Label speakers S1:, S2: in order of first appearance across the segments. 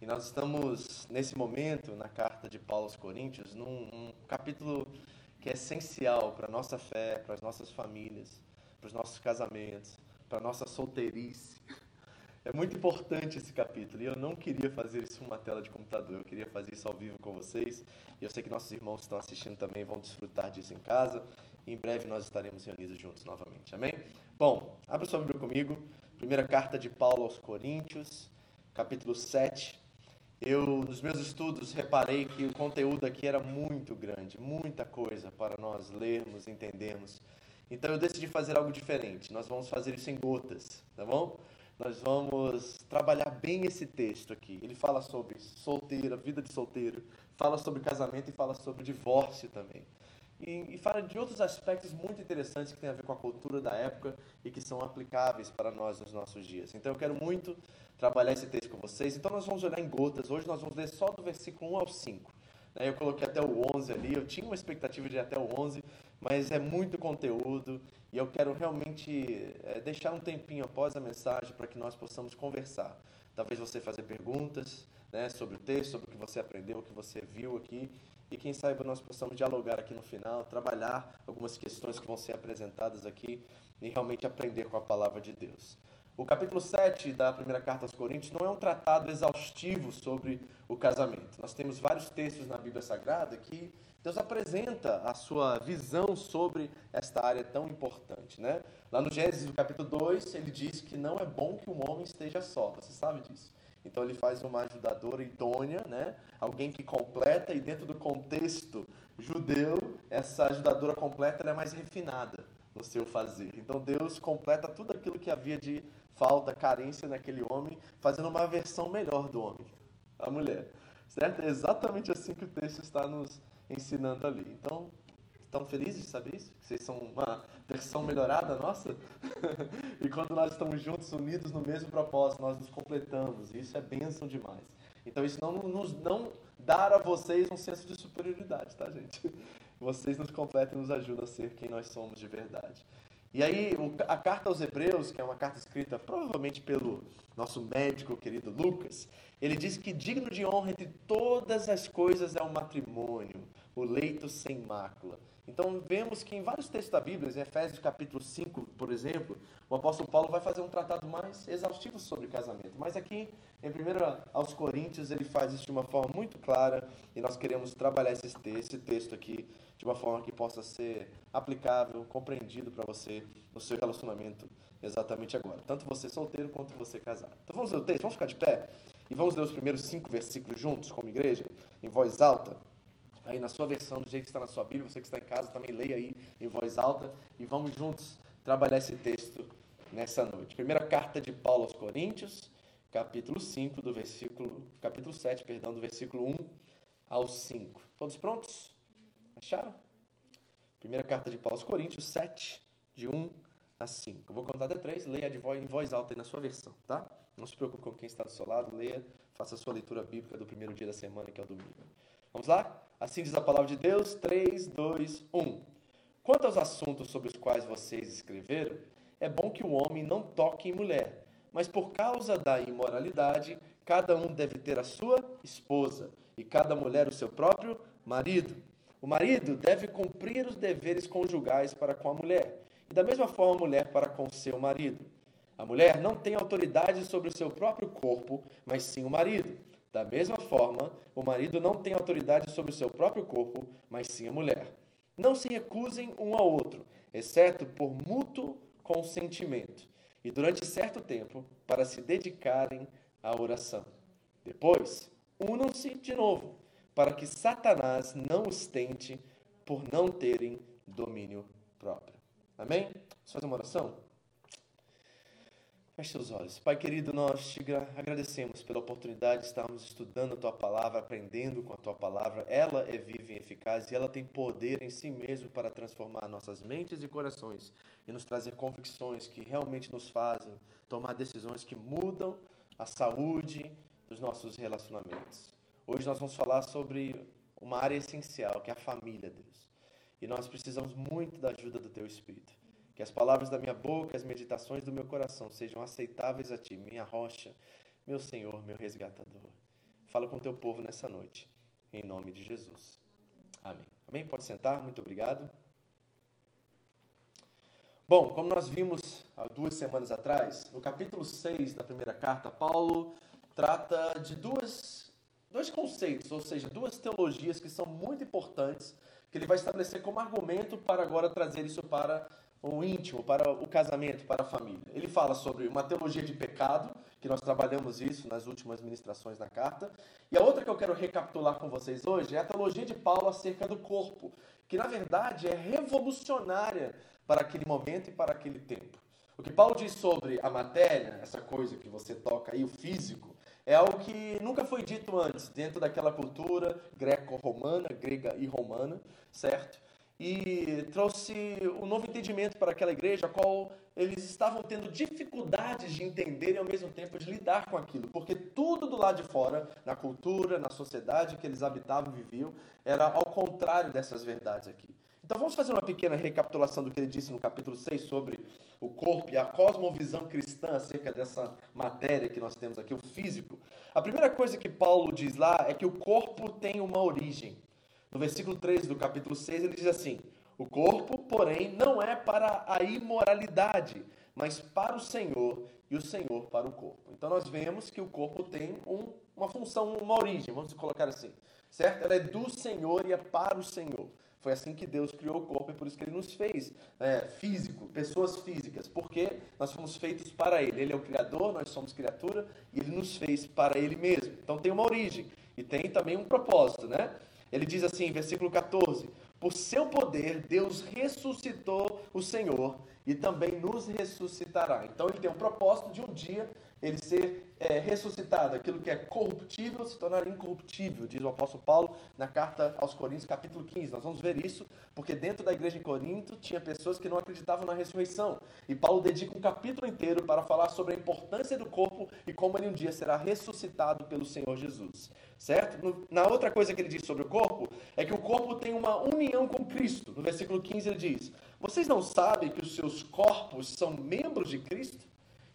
S1: E nós estamos, nesse momento, na carta de Paulo aos Coríntios, num um capítulo que é essencial para a nossa fé, para as nossas famílias, para os nossos casamentos, para a nossa solteirice. É muito importante esse capítulo e eu não queria fazer isso uma tela de computador, eu queria fazer isso ao vivo com vocês. E eu sei que nossos irmãos que estão assistindo também vão desfrutar disso em casa. E em breve nós estaremos reunidos juntos novamente. Amém? Bom, abra sua Bíblia comigo. Primeira carta de Paulo aos Coríntios, capítulo 7. Eu, nos meus estudos, reparei que o conteúdo aqui era muito grande, muita coisa para nós lermos, entendermos. Então eu decidi fazer algo diferente. Nós vamos fazer isso em gotas, tá bom? Nós vamos trabalhar bem esse texto aqui. Ele fala sobre solteira, vida de solteiro, fala sobre casamento e fala sobre divórcio também. E, e, fala de outros aspectos muito interessantes que têm a ver com a cultura da época e que são aplicáveis para nós nos nossos dias. Então eu quero muito trabalhar esse texto com vocês. Então nós vamos olhar em gotas. Hoje nós vamos ler só do versículo 1 ao 5. Eu coloquei até o 11 ali, eu tinha uma expectativa de ir até o 11, mas é muito conteúdo e eu quero realmente é, deixar um tempinho após a mensagem para que nós possamos conversar. Talvez você fazer perguntas né, sobre o texto, sobre o que você aprendeu, o que você viu aqui, e quem sabe nós possamos dialogar aqui no final, trabalhar algumas questões que vão ser apresentadas aqui e realmente aprender com a palavra de Deus. O capítulo 7 da primeira carta aos Coríntios não é um tratado exaustivo sobre o casamento. Nós temos vários textos na Bíblia Sagrada que Deus apresenta a sua visão sobre esta área tão importante. Né? Lá no Gênesis, no capítulo 2, ele diz que não é bom que um homem esteja só. Você sabe disso? Então ele faz uma ajudadora idônea, né? alguém que completa, e dentro do contexto judeu, essa ajudadora completa é mais refinada no seu fazer. Então Deus completa tudo aquilo que havia de falta, carência naquele homem, fazendo uma versão melhor do homem, a mulher. Certo? É exatamente assim que o texto está nos ensinando ali. Então, estão felizes de saber isso? Que vocês são uma versão melhorada nossa? e quando nós estamos juntos, unidos no mesmo propósito, nós nos completamos. E isso é bênção demais. Então, isso não nos não dar a vocês um senso de superioridade, tá, gente? Vocês nos completam e nos ajudam a ser quem nós somos de verdade. E aí, a carta aos Hebreus, que é uma carta escrita provavelmente pelo nosso médico querido Lucas, ele diz que digno de honra entre todas as coisas é o matrimônio, o leito sem mácula. Então, vemos que em vários textos da Bíblia, em Efésios capítulo 5, por exemplo, o apóstolo Paulo vai fazer um tratado mais exaustivo sobre casamento. Mas aqui, em 1 aos Coríntios, ele faz isso de uma forma muito clara e nós queremos trabalhar esse, texto aqui de uma forma que possa ser aplicável, compreendido para você no seu relacionamento exatamente agora. Tanto você solteiro quanto você casado. Então vamos ler o texto, vamos ficar de pé e vamos ler os primeiros cinco versículos juntos como igreja, em voz alta. Aí na sua versão, do jeito que está na sua Bíblia, você que está em casa também leia aí em voz alta e vamos juntos trabalhar esse texto nessa noite. Primeira carta de Paulo aos Coríntios, capítulo 5 do versículo, capítulo 7, perdão, do versículo 1 ao 5. Todos prontos? Acharam? Primeira carta de Paulo aos Coríntios 7, de 1 a 5. Eu vou contar até 3, leia de voz, em voz alta aí na sua versão, tá? Não se preocupe com quem está do seu lado, leia, faça a sua leitura bíblica do primeiro dia da semana, que é o domingo. Vamos lá? Assim diz a palavra de Deus, 3, 2, 1. Quanto aos assuntos sobre os quais vocês escreveram, é bom que o homem não toque em mulher, mas por causa da imoralidade, cada um deve ter a sua esposa e cada mulher o seu próprio marido. O marido deve cumprir os deveres conjugais para com a mulher, e da mesma forma a mulher para com seu marido. A mulher não tem autoridade sobre o seu próprio corpo, mas sim o marido. Da mesma forma, o marido não tem autoridade sobre o seu próprio corpo, mas sim a mulher. Não se recusem um ao outro, exceto por mútuo consentimento, e durante certo tempo, para se dedicarem à oração. Depois, unam-se de novo para que Satanás não os tente por não terem domínio próprio. Amém? Vamos fazer uma oração? Feche seus olhos. Pai querido, nós te agradecemos pela oportunidade de estarmos estudando a tua palavra, aprendendo com a tua palavra. Ela é viva e eficaz e ela tem poder em si mesmo para transformar nossas mentes e corações e nos trazer convicções que realmente nos fazem tomar decisões que mudam a saúde dos nossos relacionamentos. Hoje nós vamos falar sobre uma área essencial, que é a família, Deus. E nós precisamos muito da ajuda do Teu Espírito. Que as palavras da minha boca, as meditações do meu coração sejam aceitáveis a Ti, minha rocha, meu Senhor, meu resgatador. Fala com o teu povo nessa noite, em nome de Jesus. Amém. Amém? Pode sentar, muito obrigado. Bom, como nós vimos há duas semanas atrás, no capítulo 6 da primeira carta, Paulo trata de duas, dois conceitos, ou seja, duas teologias que são muito importantes, que ele vai estabelecer como argumento para agora trazer isso para o íntimo, para o casamento, para a família. Ele fala sobre uma teologia de pecado, que nós trabalhamos isso nas últimas ministrações da carta, e a outra que eu quero recapitular com vocês hoje é a teologia de Paulo acerca do corpo, que na verdade é revolucionária para aquele momento e para aquele tempo. O que Paulo diz sobre a matéria, essa coisa que você toca aí, o físico, é algo que nunca foi dito antes, dentro daquela cultura greco-romana, grega e romana, certo? E trouxe um novo entendimento para aquela igreja, a qual eles estavam tendo dificuldades de entender e ao mesmo tempo de lidar com aquilo, porque tudo do lado de fora, na cultura, na sociedade que eles habitavam e viviam, era ao contrário dessas verdades aqui. Então vamos fazer uma pequena recapitulação do que ele disse no capítulo 6 sobre o corpo e a cosmovisão cristã acerca dessa matéria que nós temos aqui, o físico. A primeira coisa que Paulo diz lá é que o corpo tem uma origem. No versículo 13 do capítulo 6 ele diz assim: O corpo, porém, não é para a imoralidade, mas para o Senhor e o Senhor para o corpo. Então nós vemos que o corpo tem um, uma função, uma origem, vamos colocar assim, certo? Ela é do Senhor e é para o Senhor. Foi assim que Deus criou o corpo e por isso que Ele nos fez é, físico, pessoas físicas, porque nós fomos feitos para Ele. Ele é o Criador, nós somos criatura e Ele nos fez para Ele mesmo. Então tem uma origem e tem também um propósito, né? Ele diz assim, versículo 14: Por seu poder, Deus ressuscitou o Senhor e também nos ressuscitará. Então ele tem um propósito de um dia ele ser é, ressuscitado, aquilo que é corruptível se tornar incorruptível, diz o apóstolo Paulo na carta aos Coríntios, capítulo 15. Nós vamos ver isso porque dentro da igreja em Corinto tinha pessoas que não acreditavam na ressurreição. E Paulo dedica um capítulo inteiro para falar sobre a importância do corpo e como ele um dia será ressuscitado pelo Senhor Jesus. Certo? Na outra coisa que ele diz sobre o corpo, é que o corpo tem uma união com Cristo. No versículo 15 ele diz: Vocês não sabem que os seus corpos são membros de Cristo?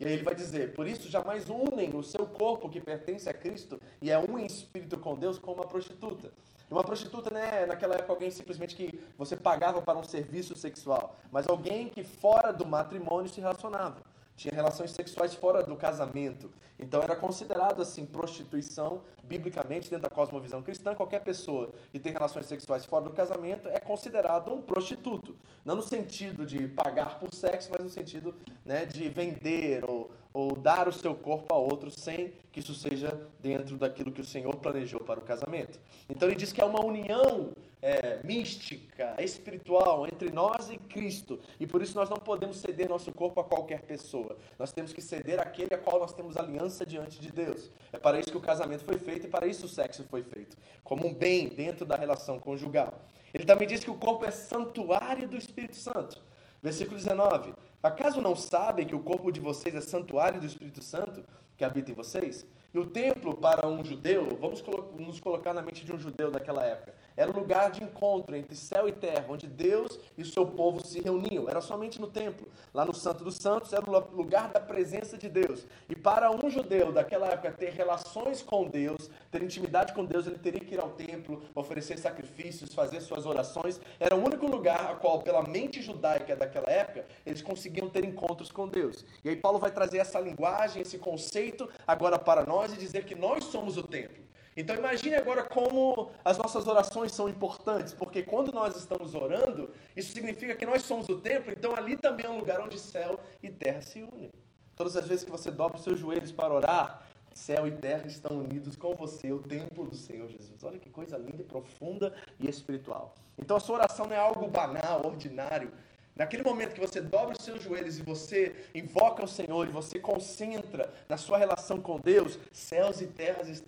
S1: E aí ele vai dizer: Por isso jamais unem o seu corpo que pertence a Cristo e é um espírito com Deus como uma prostituta. Uma prostituta não é naquela época alguém simplesmente que você pagava para um serviço sexual, mas alguém que fora do matrimônio se relacionava tinha relações sexuais fora do casamento. Então era considerado assim prostituição, biblicamente, dentro da cosmovisão cristã, qualquer pessoa que tem relações sexuais fora do casamento é considerado um prostituto. Não no sentido de pagar por sexo, mas no sentido né, de vender ou, ou dar o seu corpo a outro sem que isso seja dentro daquilo que o Senhor planejou para o casamento. Então ele diz que é uma união é, mística, espiritual entre nós e Cristo. E por isso nós não podemos ceder nosso corpo a qualquer pessoa. Nós temos que ceder àquele a qual nós temos aliança diante de Deus. É para isso que o casamento foi feito e para isso o sexo foi feito como um bem dentro da relação conjugal. Ele também diz que o corpo é santuário do Espírito Santo. Versículo 19: Acaso não sabem que o corpo de vocês é santuário do Espírito Santo que habita em vocês? E o templo para um judeu, vamos nos colocar na mente de um judeu daquela época, era o lugar de encontro entre céu e terra, onde Deus e o seu povo se reuniam. Era somente no templo. Lá no Santo dos Santos era o lugar da presença de Deus. E para um judeu daquela época ter relações com Deus, ter intimidade com Deus, ele teria que ir ao templo, oferecer sacrifícios, fazer suas orações. Era o único lugar a qual, pela mente judaica daquela época, eles conseguiam ter encontros com Deus. E aí Paulo vai trazer essa linguagem, esse conceito agora para nós e dizer que nós somos o templo. Então imagine agora como as nossas orações são importantes, porque quando nós estamos orando, isso significa que nós somos o templo, então ali também é um lugar onde céu e terra se unem. Todas as vezes que você dobra os seus joelhos para orar, céu e terra estão unidos com você, o templo do Senhor Jesus. Olha que coisa linda, profunda e espiritual. Então a sua oração não é algo banal, ordinário, Naquele momento que você dobra os seus joelhos e você invoca o Senhor e você concentra na sua relação com Deus, céus e terras,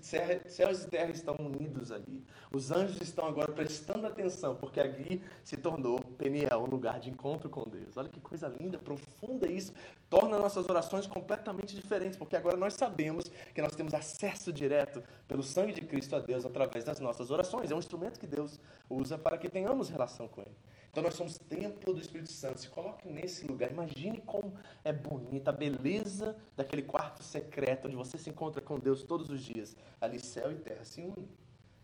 S1: céus e terra estão unidos ali. Os anjos estão agora prestando atenção, porque ali se tornou Peniel, um lugar de encontro com Deus. Olha que coisa linda, profunda isso. Torna nossas orações completamente diferentes, porque agora nós sabemos que nós temos acesso direto pelo sangue de Cristo a Deus através das nossas orações. É um instrumento que Deus usa para que tenhamos relação com Ele. Então nós somos templo do Espírito Santo. Se coloque nesse lugar. Imagine como é bonita a beleza daquele quarto secreto onde você se encontra com Deus todos os dias. Ali céu e terra se unem.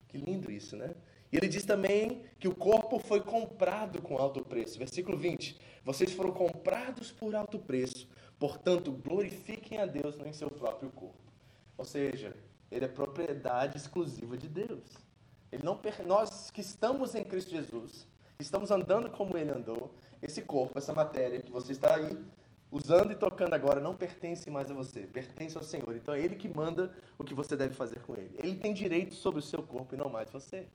S1: Que lindo isso, né? E ele diz também que o corpo foi comprado com alto preço. Versículo 20. Vocês foram comprados por alto preço. Portanto, glorifiquem a Deus em seu próprio corpo. Ou seja, ele é propriedade exclusiva de Deus. Ele não, nós que estamos em Cristo Jesus, estamos andando como ele andou, esse corpo, essa matéria que você está aí usando e tocando agora não pertence mais a você, pertence ao Senhor. Então é ele que manda o que você deve fazer com ele. Ele tem direito sobre o seu corpo e não mais você.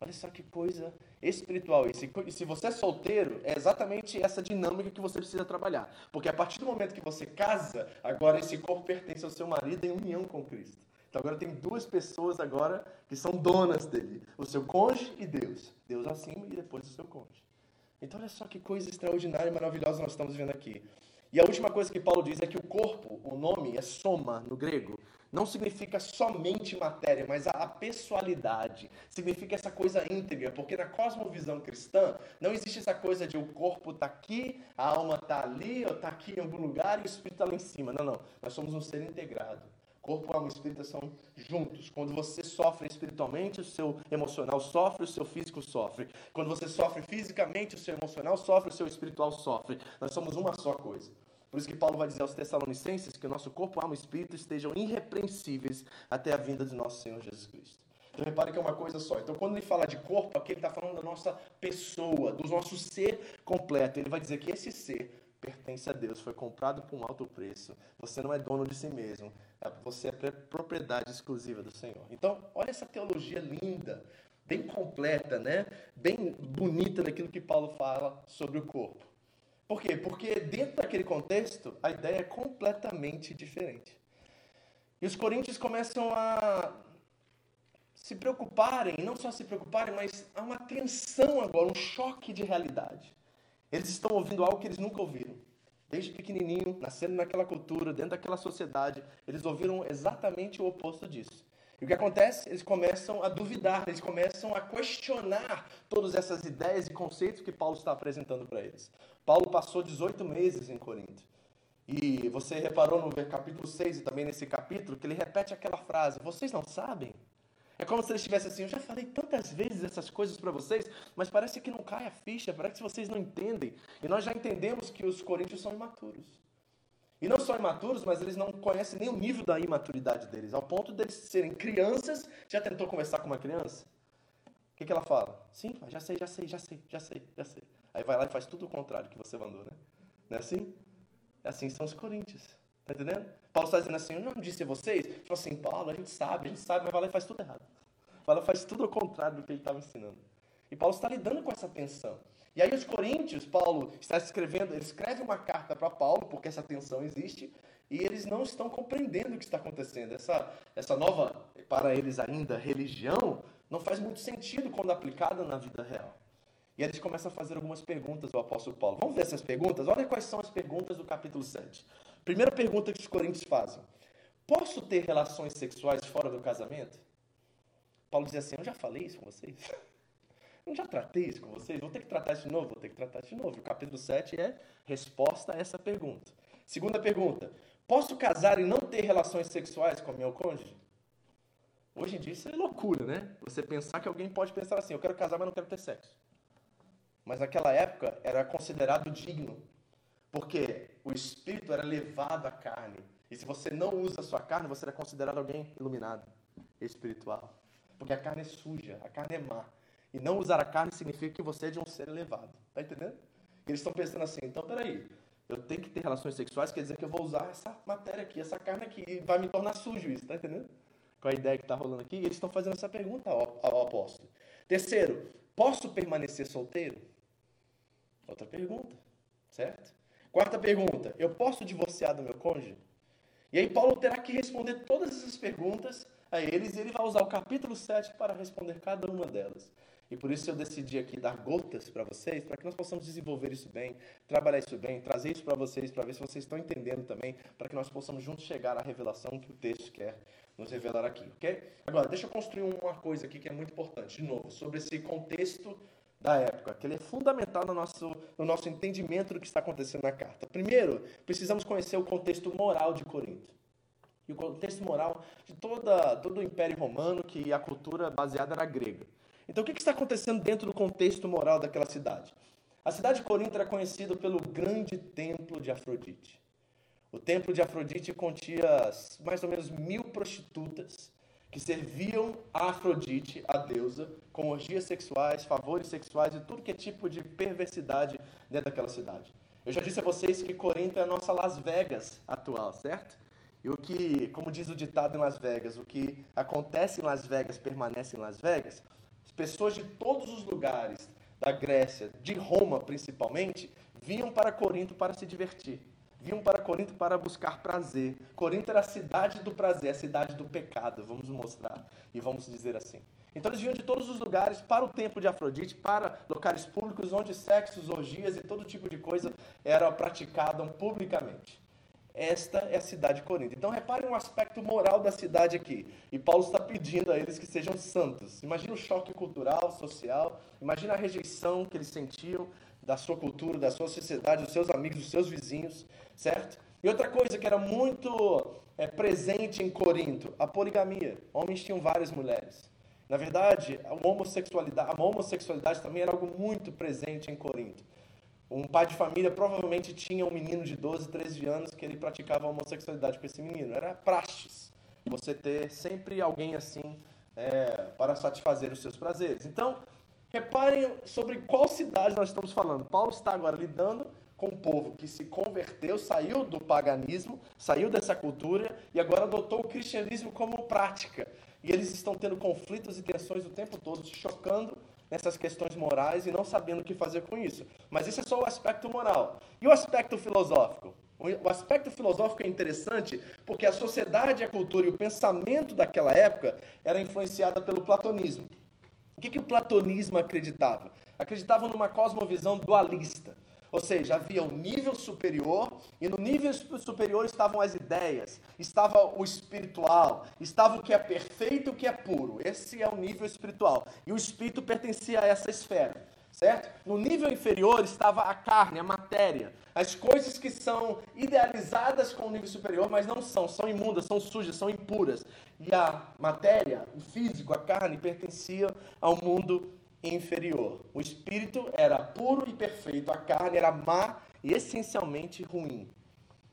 S1: Olha só que coisa espiritual isso. E se você é solteiro, é exatamente essa dinâmica que você precisa trabalhar. Porque a partir do momento que você casa, agora esse corpo pertence ao seu marido em união com Cristo. Então agora tem duas pessoas agora que são donas dele, o seu cônjuge e Deus. Deus acima e depois o seu cônjuge. Então olha só que coisa extraordinária e maravilhosa nós estamos vendo aqui. E a última coisa que Paulo diz é que o corpo, o nome é soma no grego, não significa somente matéria, mas a pessoalidade. Significa essa coisa íntegra, porque na cosmovisão cristã não existe essa coisa de o corpo está aqui, a alma está ali, ou está aqui em algum lugar e o espírito está lá em cima. Não, não. Nós somos um ser integrado corpo, alma e espírito são juntos. Quando você sofre espiritualmente, o seu emocional sofre, o seu físico sofre. Quando você sofre fisicamente, o seu emocional sofre, o seu espiritual sofre. Nós somos uma só coisa. Por isso que Paulo vai dizer aos Tessalonicenses que o nosso corpo, alma e espírito estejam irrepreensíveis até a vinda de nosso Senhor Jesus Cristo. Então repare que é uma coisa só. Então quando ele fala de corpo, aqui ele está falando da nossa pessoa, do nosso ser completo. Ele vai dizer que esse ser pertence a Deus, foi comprado por um alto preço. Você não é dono de si mesmo, você é propriedade exclusiva do Senhor. Então, olha essa teologia linda, bem completa, né? Bem bonita naquilo que Paulo fala sobre o corpo. Por quê? Porque dentro daquele contexto, a ideia é completamente diferente. E os coríntios começam a se preocuparem, não só se preocuparem, mas há uma tensão agora, um choque de realidade. Eles estão ouvindo algo que eles nunca ouviram. Desde pequenininho, nascendo naquela cultura, dentro daquela sociedade, eles ouviram exatamente o oposto disso. E o que acontece? Eles começam a duvidar, eles começam a questionar todas essas ideias e conceitos que Paulo está apresentando para eles. Paulo passou 18 meses em Corinto. E você reparou no capítulo 6 e também nesse capítulo que ele repete aquela frase: Vocês não sabem? É como se ele estivesse assim, eu já falei tantas vezes essas coisas para vocês, mas parece que não cai a ficha, parece que vocês não entendem. E nós já entendemos que os coríntios são imaturos. E não só imaturos, mas eles não conhecem nem o nível da imaturidade deles, ao ponto deles serem crianças. Já tentou conversar com uma criança? O que, que ela fala? Sim, já sei, já sei, já sei, já sei, já sei. Aí vai lá e faz tudo o contrário que você mandou, né? Não é assim? Assim são os coríntios. Tá entendendo? Paulo está dizendo assim, eu não disse a vocês? Falou assim, Paulo, a gente sabe, a gente sabe, mas vai lá e faz tudo errado. Vai lá e faz tudo ao contrário do que ele estava ensinando. E Paulo está lidando com essa tensão. E aí os coríntios, Paulo está escrevendo, ele escreve uma carta para Paulo, porque essa tensão existe, e eles não estão compreendendo o que está acontecendo. Essa, essa nova, para eles ainda, religião, não faz muito sentido quando aplicada na vida real. E eles começam a fazer algumas perguntas ao apóstolo Paulo. Vamos ver essas perguntas? Olha quais são as perguntas do capítulo 7. Primeira pergunta que os coríntios fazem: Posso ter relações sexuais fora do casamento? Paulo diz assim: Eu já falei isso com vocês. Eu já tratei isso com vocês. Vou ter que tratar isso de novo? Vou ter que tratar isso de novo. O capítulo 7 é resposta a essa pergunta. Segunda pergunta: Posso casar e não ter relações sexuais com meu cônjuge? Hoje em dia isso é loucura, né? Você pensar que alguém pode pensar assim: Eu quero casar, mas não quero ter sexo. Mas naquela época era considerado digno porque o espírito era levado à carne. E se você não usa a sua carne, você é considerado alguém iluminado, espiritual. Porque a carne é suja, a carne é má. E não usar a carne significa que você é de um ser elevado. Tá entendendo? Eles estão pensando assim, então peraí, eu tenho que ter relações sexuais, quer dizer que eu vou usar essa matéria aqui, essa carne aqui, e vai me tornar sujo isso, tá entendendo? Com a ideia que está rolando aqui, e eles estão fazendo essa pergunta ao, ao apóstolo. Terceiro, posso permanecer solteiro? Outra pergunta, certo? Quarta pergunta: eu posso divorciar do meu cônjuge? E aí Paulo terá que responder todas essas perguntas a eles e ele vai usar o capítulo 7 para responder cada uma delas. E por isso eu decidi aqui dar gotas para vocês, para que nós possamos desenvolver isso bem, trabalhar isso bem, trazer isso para vocês, para ver se vocês estão entendendo também, para que nós possamos juntos chegar à revelação que o texto quer nos revelar aqui, ok? Agora, deixa eu construir uma coisa aqui que é muito importante, de novo, sobre esse contexto da época, que ele é fundamental no nosso, no nosso entendimento do que está acontecendo na carta. Primeiro, precisamos conhecer o contexto moral de Corinto. E o contexto moral de toda, todo o Império Romano, que a cultura baseada era grega. Então, o que está acontecendo dentro do contexto moral daquela cidade? A cidade de Corinto era conhecida pelo grande templo de Afrodite. O templo de Afrodite continha mais ou menos mil prostitutas que serviam a Afrodite, a deusa, com orgias sexuais, favores sexuais e tudo que é tipo de perversidade dentro daquela cidade. Eu já disse a vocês que Corinto é a nossa Las Vegas atual, certo? E o que, como diz o ditado em Las Vegas, o que acontece em Las Vegas permanece em Las Vegas. As pessoas de todos os lugares da Grécia, de Roma principalmente, vinham para Corinto para se divertir vinham para Corinto para buscar prazer. Corinto era a cidade do prazer, a cidade do pecado, vamos mostrar e vamos dizer assim. Então eles vinham de todos os lugares para o templo de Afrodite, para locais públicos onde sexos, orgias e todo tipo de coisa eram praticados publicamente. Esta é a cidade de Corinto. Então reparem o aspecto moral da cidade aqui. E Paulo está pedindo a eles que sejam santos. Imagina o choque cultural, social, imagina a rejeição que eles sentiam da sua cultura, da sua sociedade, dos seus amigos, dos seus vizinhos, certo? E outra coisa que era muito é, presente em Corinto, a poligamia. Homens tinham várias mulheres. Na verdade, a homossexualidade, a homossexualidade também era algo muito presente em Corinto. Um pai de família provavelmente tinha um menino de 12, 13 anos que ele praticava a homossexualidade com esse menino. Era praxes você ter sempre alguém assim é, para satisfazer os seus prazeres. Então, Reparem sobre qual cidade nós estamos falando. Paulo está agora lidando com o povo que se converteu, saiu do paganismo, saiu dessa cultura e agora adotou o cristianismo como prática. E eles estão tendo conflitos e tensões o tempo todo, se chocando nessas questões morais e não sabendo o que fazer com isso. Mas isso é só o aspecto moral. E o aspecto filosófico? O aspecto filosófico é interessante porque a sociedade, a cultura e o pensamento daquela época era influenciada pelo platonismo. O que, que o platonismo acreditava? Acreditava numa cosmovisão dualista. Ou seja, havia um nível superior, e no nível superior estavam as ideias, estava o espiritual, estava o que é perfeito e o que é puro. Esse é o nível espiritual. E o espírito pertencia a essa esfera certo? No nível inferior estava a carne, a matéria, as coisas que são idealizadas com o nível superior, mas não são, são imundas, são sujas, são impuras. E a matéria, o físico, a carne, pertencia ao mundo inferior. O espírito era puro e perfeito, a carne era má e essencialmente ruim.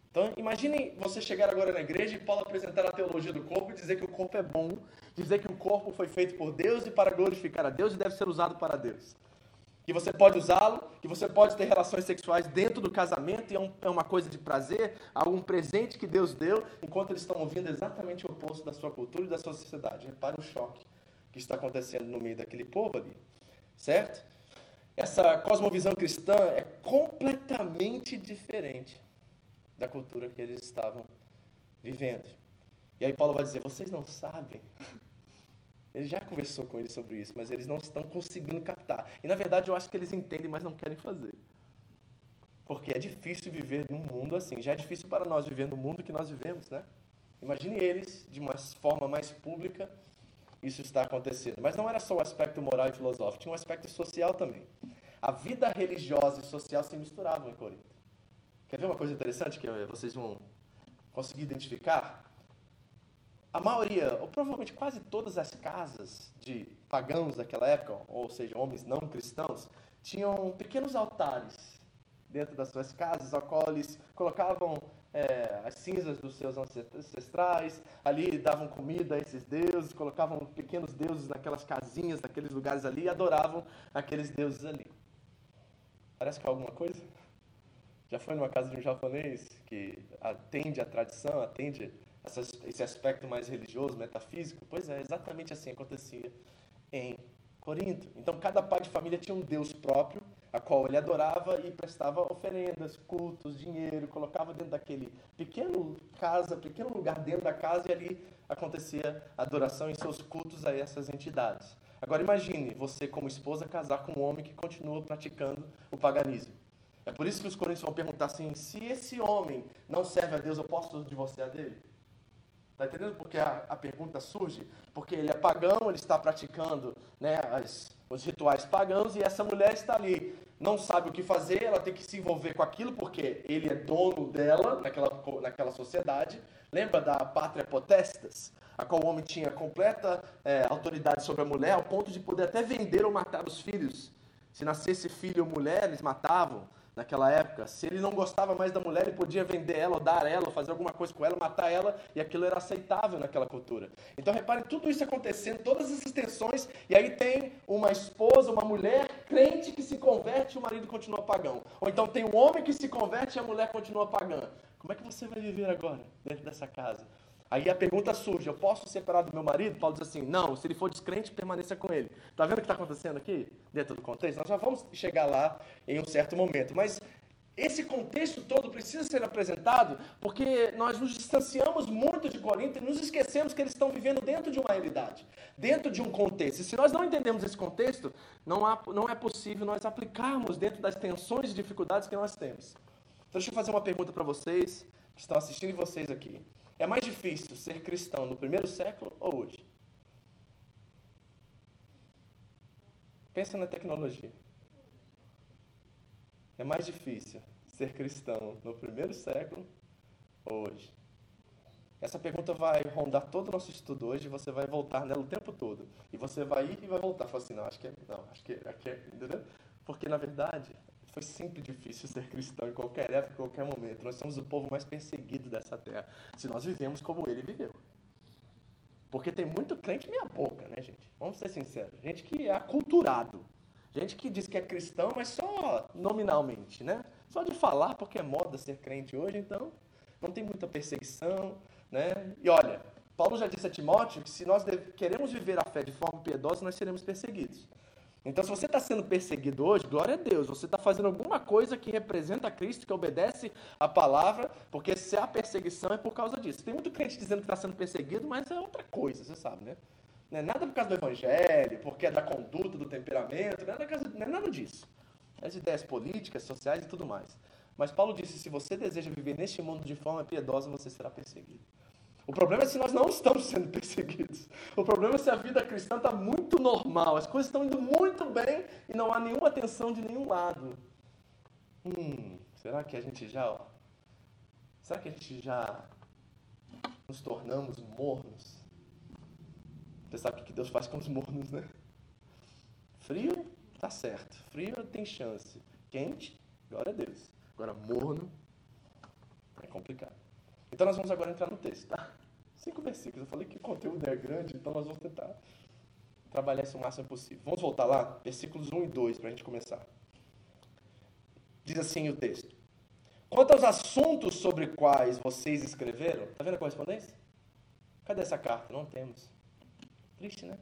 S1: Então, imagine você chegar agora na igreja e Paulo apresentar a teologia do corpo e dizer que o corpo é bom, dizer que o corpo foi feito por Deus e para glorificar a Deus e deve ser usado para Deus que você pode usá-lo, que você pode ter relações sexuais dentro do casamento e é, um, é, uma coisa de prazer, algum presente que Deus deu, enquanto eles estão ouvindo exatamente o oposto da sua cultura e da sua sociedade. Repare o choque que está acontecendo no meio daquele povo ali, certo? Essa cosmovisão cristã é completamente diferente da cultura que eles estavam vivendo. E aí Paulo vai dizer: vocês não sabem ele já conversou com eles sobre isso, mas eles não estão conseguindo captar. E na verdade eu acho que eles entendem, mas não querem fazer. Porque é difícil viver num mundo assim. Já é difícil para nós viver no mundo que nós vivemos, né? Imagine eles de uma forma mais pública isso está acontecendo. Mas não era só o aspecto moral e filosófico, tinha um aspecto social também. A vida religiosa e social se misturavam em Corinto. Quer ver uma coisa interessante que vocês vão conseguir identificar? A maioria, ou provavelmente quase todas as casas de pagãos daquela época, ou seja, homens não cristãos, tinham pequenos altares dentro das suas casas, ao qual eles colocavam é, as cinzas dos seus ancestrais, ali davam comida a esses deuses, colocavam pequenos deuses naquelas casinhas, naqueles lugares ali, e adoravam aqueles deuses ali. Parece que é alguma coisa? Já foi numa casa de um japonês que atende à tradição, atende esse aspecto mais religioso, metafísico? Pois é, exatamente assim acontecia em Corinto. Então, cada pai de família tinha um Deus próprio, a qual ele adorava e prestava oferendas, cultos, dinheiro, colocava dentro daquele pequeno casa, pequeno lugar dentro da casa e ali acontecia adoração em seus cultos a essas entidades. Agora imagine você como esposa casar com um homem que continua praticando o paganismo. É por isso que os coríntios vão perguntar assim: se esse homem não serve a Deus, eu posso divorciar dele? Está entendendo porque a, a pergunta surge? Porque ele é pagão, ele está praticando né, as, os rituais pagãos, e essa mulher está ali, não sabe o que fazer, ela tem que se envolver com aquilo, porque ele é dono dela naquela, naquela sociedade. Lembra da pátria potestas? A qual o homem tinha completa é, autoridade sobre a mulher, ao ponto de poder até vender ou matar os filhos. Se nascesse filho ou mulher, eles matavam naquela época. Se ele não gostava mais da mulher, ele podia vender ela, ou dar ela, ou fazer alguma coisa com ela, matar ela, e aquilo era aceitável naquela cultura. Então reparem tudo isso acontecendo, todas essas tensões, e aí tem uma esposa, uma mulher crente que se converte e o marido continua pagão. Ou então tem um homem que se converte e a mulher continua pagã. Como é que você vai viver agora dentro dessa casa? Aí a pergunta surge: eu posso separar do meu marido? Paulo diz assim: não, se ele for descrente, permaneça com ele. Está vendo o que está acontecendo aqui? Dentro do contexto? Nós já vamos chegar lá em um certo momento. Mas esse contexto todo precisa ser apresentado porque nós nos distanciamos muito de Corinto e nos esquecemos que eles estão vivendo dentro de uma realidade, dentro de um contexto. E se nós não entendemos esse contexto, não, há, não é possível nós aplicarmos dentro das tensões e dificuldades que nós temos. Então, deixa eu fazer uma pergunta para vocês que estão assistindo e vocês aqui. É mais difícil ser cristão no primeiro século ou hoje? Pensa na tecnologia. É mais difícil ser cristão no primeiro século ou hoje? Essa pergunta vai rondar todo o nosso estudo hoje e você vai voltar nela o tempo todo. E você vai ir e vai voltar. Falar assim, não, acho que é, não, acho que, aqui é, entendeu? Porque, na verdade, foi sempre difícil ser cristão em qualquer época, em qualquer momento. Nós somos o povo mais perseguido dessa terra, se nós vivemos como ele viveu. Porque tem muito crente meia boca, né, gente? Vamos ser sinceros. Gente que é aculturado. Gente que diz que é cristão, mas só nominalmente, né? Só de falar, porque é moda ser crente hoje, então não tem muita perseguição, né? E olha, Paulo já disse a Timóteo que se nós queremos viver a fé de forma piedosa, nós seremos perseguidos. Então, se você está sendo perseguido hoje, glória a Deus, você está fazendo alguma coisa que representa Cristo, que obedece a palavra, porque se há perseguição é por causa disso. Tem muito crente dizendo que está sendo perseguido, mas é outra coisa, você sabe, né? Não é nada por causa do evangelho, porque é da conduta, do temperamento, não é, não é nada disso. É as ideias políticas, sociais e tudo mais. Mas Paulo disse: se você deseja viver neste mundo de forma piedosa, você será perseguido. O problema é se nós não estamos sendo perseguidos. O problema é se a vida cristã está muito normal, as coisas estão indo muito bem e não há nenhuma tensão de nenhum lado. Hum, será que a gente já. Ó, será que a gente já nos tornamos mornos? Você sabe o que Deus faz com os mornos, né? Frio, tá certo. Frio tem chance. Quente, glória a Deus. Agora, morno, é complicado. Então nós vamos agora entrar no texto, tá? Cinco versículos. Eu falei que o conteúdo é grande, então nós vamos tentar trabalhar isso o máximo possível. Vamos voltar lá, versículos 1 e 2, para a gente começar. Diz assim o texto. Quanto aos assuntos sobre quais vocês escreveram, está vendo a correspondência? Cadê essa carta? Não temos. Triste, né?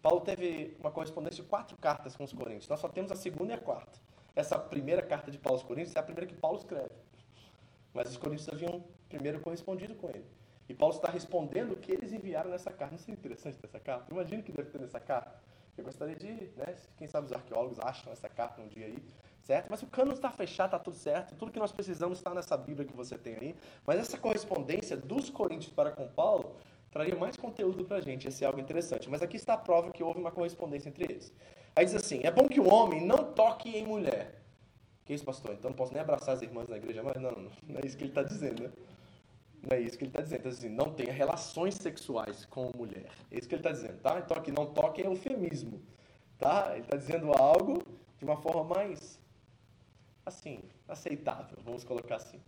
S1: Paulo teve uma correspondência de quatro cartas com os Coríntios. Nós só temos a segunda e a quarta. Essa primeira carta de Paulo aos Coríntios é a primeira que Paulo escreve. Mas os Coríntios haviam primeiro correspondido com ele. E Paulo está respondendo o que eles enviaram nessa carta. Não seria interessante nessa carta? Imagina que deve ter nessa carta. Eu gostaria de, né, quem sabe os arqueólogos acham essa carta um dia aí, certo? Mas o cano está fechado, está tudo certo. Tudo que nós precisamos está nessa Bíblia que você tem aí. Mas essa correspondência dos Coríntios para com Paulo traria mais conteúdo para a gente. Esse é algo interessante. Mas aqui está a prova que houve uma correspondência entre eles. Aí diz assim: é bom que o homem não toque em mulher. Que isso, pastor? Então não posso nem abraçar as irmãs na igreja mais? Não, não, é isso que ele está dizendo, né? Não é isso que ele está dizendo. Ele tá dizendo, não tenha relações sexuais com mulher. É isso que ele está dizendo, tá? Então aqui não toque é eufemismo, tá? Ele está dizendo algo de uma forma mais, assim, aceitável, vamos colocar assim.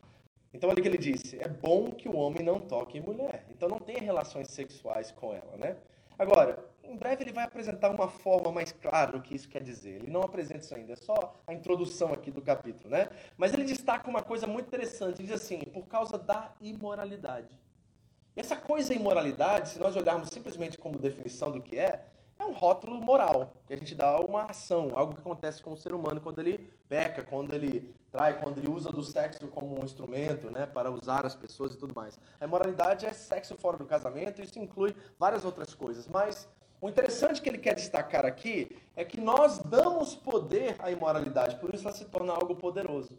S1: Então olha o que ele disse, é bom que o homem não toque em mulher. Então não tenha relações sexuais com ela, né? Agora, em breve ele vai apresentar uma forma mais clara do que isso quer dizer. Ele não apresenta isso ainda, é só a introdução aqui do capítulo, né? Mas ele destaca uma coisa muito interessante, ele diz assim, por causa da imoralidade. Essa coisa imoralidade, se nós olharmos simplesmente como definição do que é, é um rótulo moral, que a gente dá uma ação, algo que acontece com o ser humano quando ele peca, quando ele trai, quando ele usa do sexo como um instrumento, né, para usar as pessoas e tudo mais. A imoralidade é sexo fora do casamento, isso inclui várias outras coisas, mas o interessante que ele quer destacar aqui é que nós damos poder à imoralidade, por isso ela se torna algo poderoso.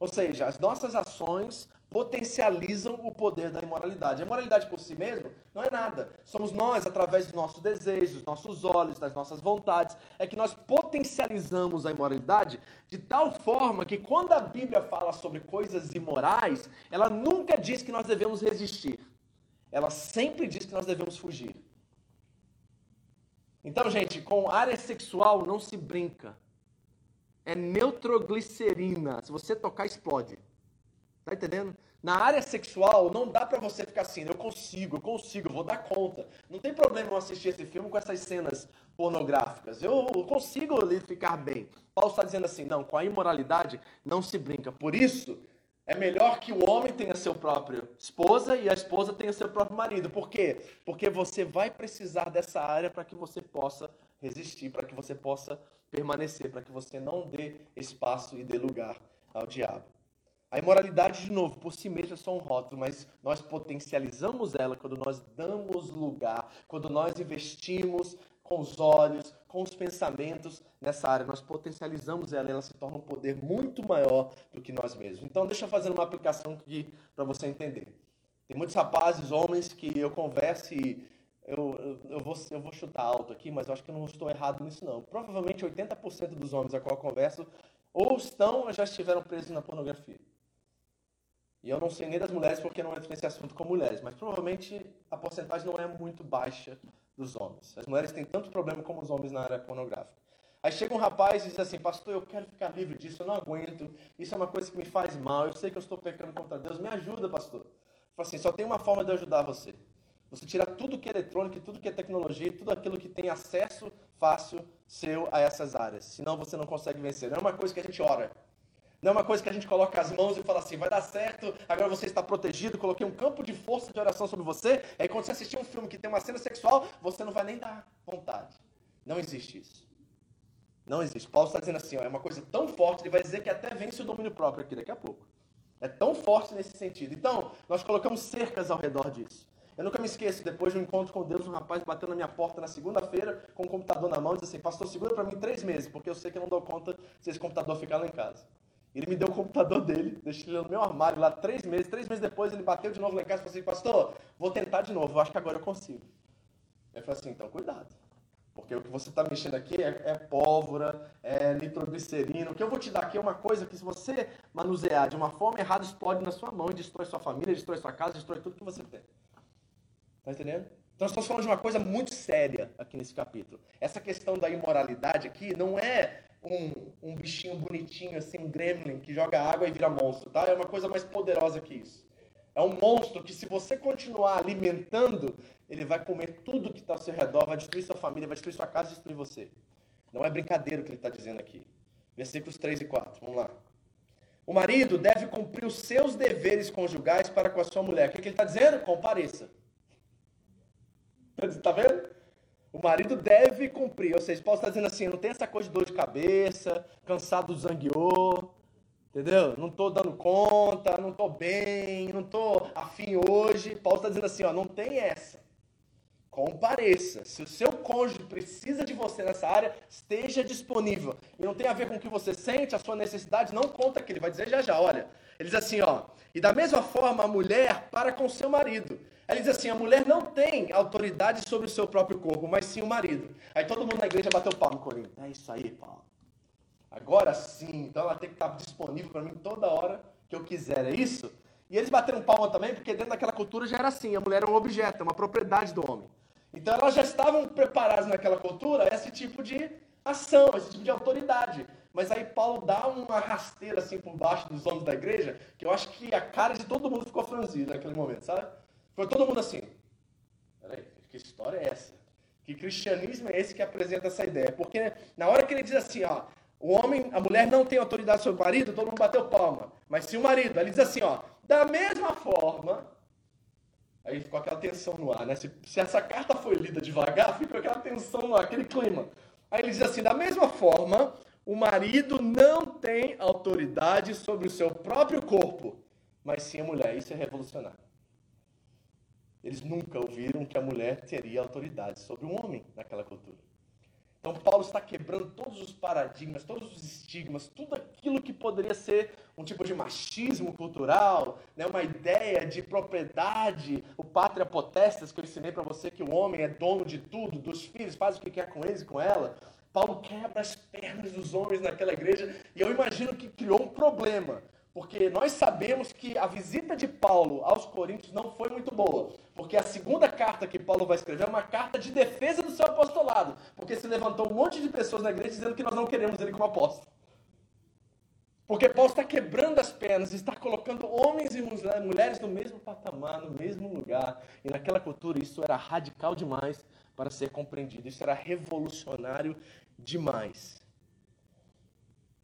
S1: Ou seja, as nossas ações potencializam o poder da imoralidade. A imoralidade por si mesma não é nada. Somos nós, através dos nossos desejos, dos nossos olhos, das nossas vontades, é que nós potencializamos a imoralidade de tal forma que quando a Bíblia fala sobre coisas imorais, ela nunca diz que nós devemos resistir. Ela sempre diz que nós devemos fugir. Então, gente, com área sexual não se brinca. É neutroglicerina. Se você tocar, explode. Tá entendendo? Na área sexual, não dá para você ficar assim, eu consigo, eu consigo, eu vou dar conta. Não tem problema eu assistir esse filme com essas cenas pornográficas. Eu consigo ficar bem. Paulo está dizendo assim, não, com a imoralidade não se brinca. Por isso, é melhor que o homem tenha seu próprio esposa e a esposa tenha seu próprio marido. Por quê? Porque você vai precisar dessa área para que você possa resistir, para que você possa permanecer, para que você não dê espaço e dê lugar ao diabo. A imoralidade, de novo, por si mesma é só um rótulo, mas nós potencializamos ela quando nós damos lugar, quando nós investimos com os olhos, com os pensamentos nessa área. Nós potencializamos ela ela se torna um poder muito maior do que nós mesmos. Então, deixa eu fazer uma aplicação aqui para você entender. Tem muitos rapazes, homens, que eu converso e eu, eu, eu, vou, eu vou chutar alto aqui, mas eu acho que eu não estou errado nisso, não. Provavelmente 80% dos homens a qual eu converso ou estão ou já estiveram presos na pornografia. E eu não sei nem das mulheres porque não entro nesse assunto com mulheres, mas provavelmente a porcentagem não é muito baixa dos homens. As mulheres têm tanto problema como os homens na área pornográfica. Aí chega um rapaz e diz assim, pastor, eu quero ficar livre disso, eu não aguento, isso é uma coisa que me faz mal, eu sei que eu estou pecando contra Deus, me ajuda, pastor. Fala assim, só tem uma forma de ajudar você. Você tirar tudo que é eletrônico, tudo que é tecnologia, tudo aquilo que tem acesso fácil seu a essas áreas. Senão você não consegue vencer. Não é uma coisa que a gente ora. Não é uma coisa que a gente coloca as mãos e fala assim, vai dar certo, agora você está protegido, coloquei um campo de força de oração sobre você. Aí quando você assistir um filme que tem uma cena sexual, você não vai nem dar vontade. Não existe isso. Não existe. Paulo está dizendo assim, ó, é uma coisa tão forte, ele vai dizer que até vence o domínio próprio aqui daqui a pouco. É tão forte nesse sentido. Então, nós colocamos cercas ao redor disso. Eu nunca me esqueço, depois de um encontro com Deus, um rapaz bateu na minha porta na segunda-feira com o computador na mão e disse assim, pastor, segura para mim três meses, porque eu sei que eu não dou conta se esse computador ficar lá em casa. Ele me deu o computador dele, deixei ele no meu armário lá três meses. Três meses depois ele bateu de novo lá em casa e falou assim, pastor, vou tentar de novo, acho que agora eu consigo. Eu falei assim, então cuidado. Porque o que você está mexendo aqui é, é, pólvora, é nitroglicerina. O que eu vou te dar aqui é uma coisa que se você manusear de uma forma errada, explode na sua mão e destrói sua família, destrói sua casa, destrói tudo que você tem. Tá entendendo? Então, nós estamos falando de uma coisa muito séria aqui nesse capítulo. Essa questão da imoralidade aqui não é um, um bichinho bonitinho, assim, um gremlin que joga água e vira monstro, tá? É uma coisa mais poderosa que isso. É um monstro que, se você continuar alimentando, ele vai comer tudo que está ao seu redor, vai destruir sua família, vai destruir sua casa destruir você. Não é brincadeira o que ele está dizendo aqui. Versículos 3 e 4. Vamos lá. O marido deve cumprir os seus deveres conjugais para com a sua mulher. O que, que ele está dizendo? Compareça. Está vendo? O marido deve cumprir. Ou seja, Paulo está dizendo assim: não tem essa coisa de dor de cabeça, cansado do zangueô, entendeu? Não estou dando conta, não estou bem, não estou afim hoje. Paulo está dizendo assim: ó, não tem essa. Compareça. Se o seu cônjuge precisa de você nessa área, esteja disponível. E não tem a ver com o que você sente, a sua necessidade, não conta aqui. Ele vai dizer já já, olha. Ele diz assim, ó. E da mesma forma, a mulher para com seu marido. Ele diz assim: a mulher não tem autoridade sobre o seu próprio corpo, mas sim o marido. Aí todo mundo na igreja bateu palmo com ele. É isso aí, Paulo. Agora sim, então ela tem que estar disponível para mim toda hora que eu quiser, é isso? E eles bateram palma também, porque dentro daquela cultura já era assim: a mulher é um objeto, é uma propriedade do homem. Então elas já estavam preparadas naquela cultura a esse tipo de ação, esse tipo de autoridade. Mas aí Paulo dá uma rasteira assim por baixo dos homens da igreja, que eu acho que a cara de todo mundo ficou franzida naquele momento, sabe? Foi todo mundo assim. Peraí, que história é essa? Que cristianismo é esse que apresenta essa ideia? Porque na hora que ele diz assim, ó, o homem, a mulher não tem autoridade sobre o marido, todo mundo bateu palma. Mas se o marido, ele diz assim, ó, da mesma forma, aí ficou aquela tensão no ar, né? Se, se essa carta foi lida devagar, ficou aquela tensão no ar, aquele clima. Aí ele diz assim, da mesma forma, o marido não tem autoridade sobre o seu próprio corpo, mas sim a mulher. Isso é revolucionário. Eles nunca ouviram que a mulher teria autoridade sobre um homem naquela cultura. Então, Paulo está quebrando todos os paradigmas, todos os estigmas, tudo aquilo que poderia ser um tipo de machismo cultural, né? uma ideia de propriedade, o pátria potestas que eu ensinei para você, que o homem é dono de tudo, dos filhos, faz o que quer com eles e com ela. Paulo quebra as pernas dos homens naquela igreja e eu imagino que criou um problema. Porque nós sabemos que a visita de Paulo aos Coríntios não foi muito boa. Porque a segunda carta que Paulo vai escrever é uma carta de defesa do seu apostolado. Porque se levantou um monte de pessoas na igreja dizendo que nós não queremos ele como apóstolo. Porque Paulo está quebrando as pernas, está colocando homens e mulheres no mesmo patamar, no mesmo lugar. E naquela cultura isso era radical demais para ser compreendido. Isso era revolucionário demais.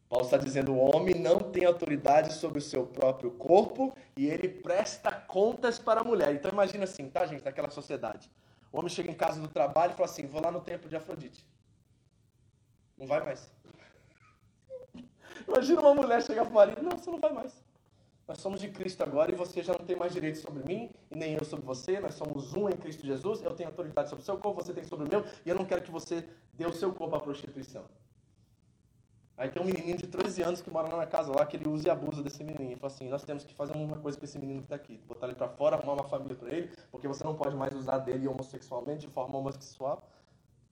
S1: Paulo está dizendo: o homem não tem autoridade sobre o seu próprio corpo e ele presta contas para a mulher. Então imagina assim, tá, gente, naquela sociedade. O homem chega em casa do trabalho e fala assim: vou lá no templo de Afrodite. Não vai mais. Imagina uma mulher chegar para o marido: não, você não vai mais. Nós somos de Cristo agora e você já não tem mais direito sobre mim e nem eu sobre você. Nós somos um em Cristo Jesus. Eu tenho autoridade sobre o seu corpo, você tem sobre o meu e eu não quero que você dê o seu corpo à prostituição. Aí tem um menininho de 13 anos que mora na casa lá, que ele usa e abusa desse menininho. Ele fala assim, nós temos que fazer uma coisa com esse menino que está aqui. Botar ele para fora, arrumar uma família para ele, porque você não pode mais usar dele homossexualmente, de forma homossexual.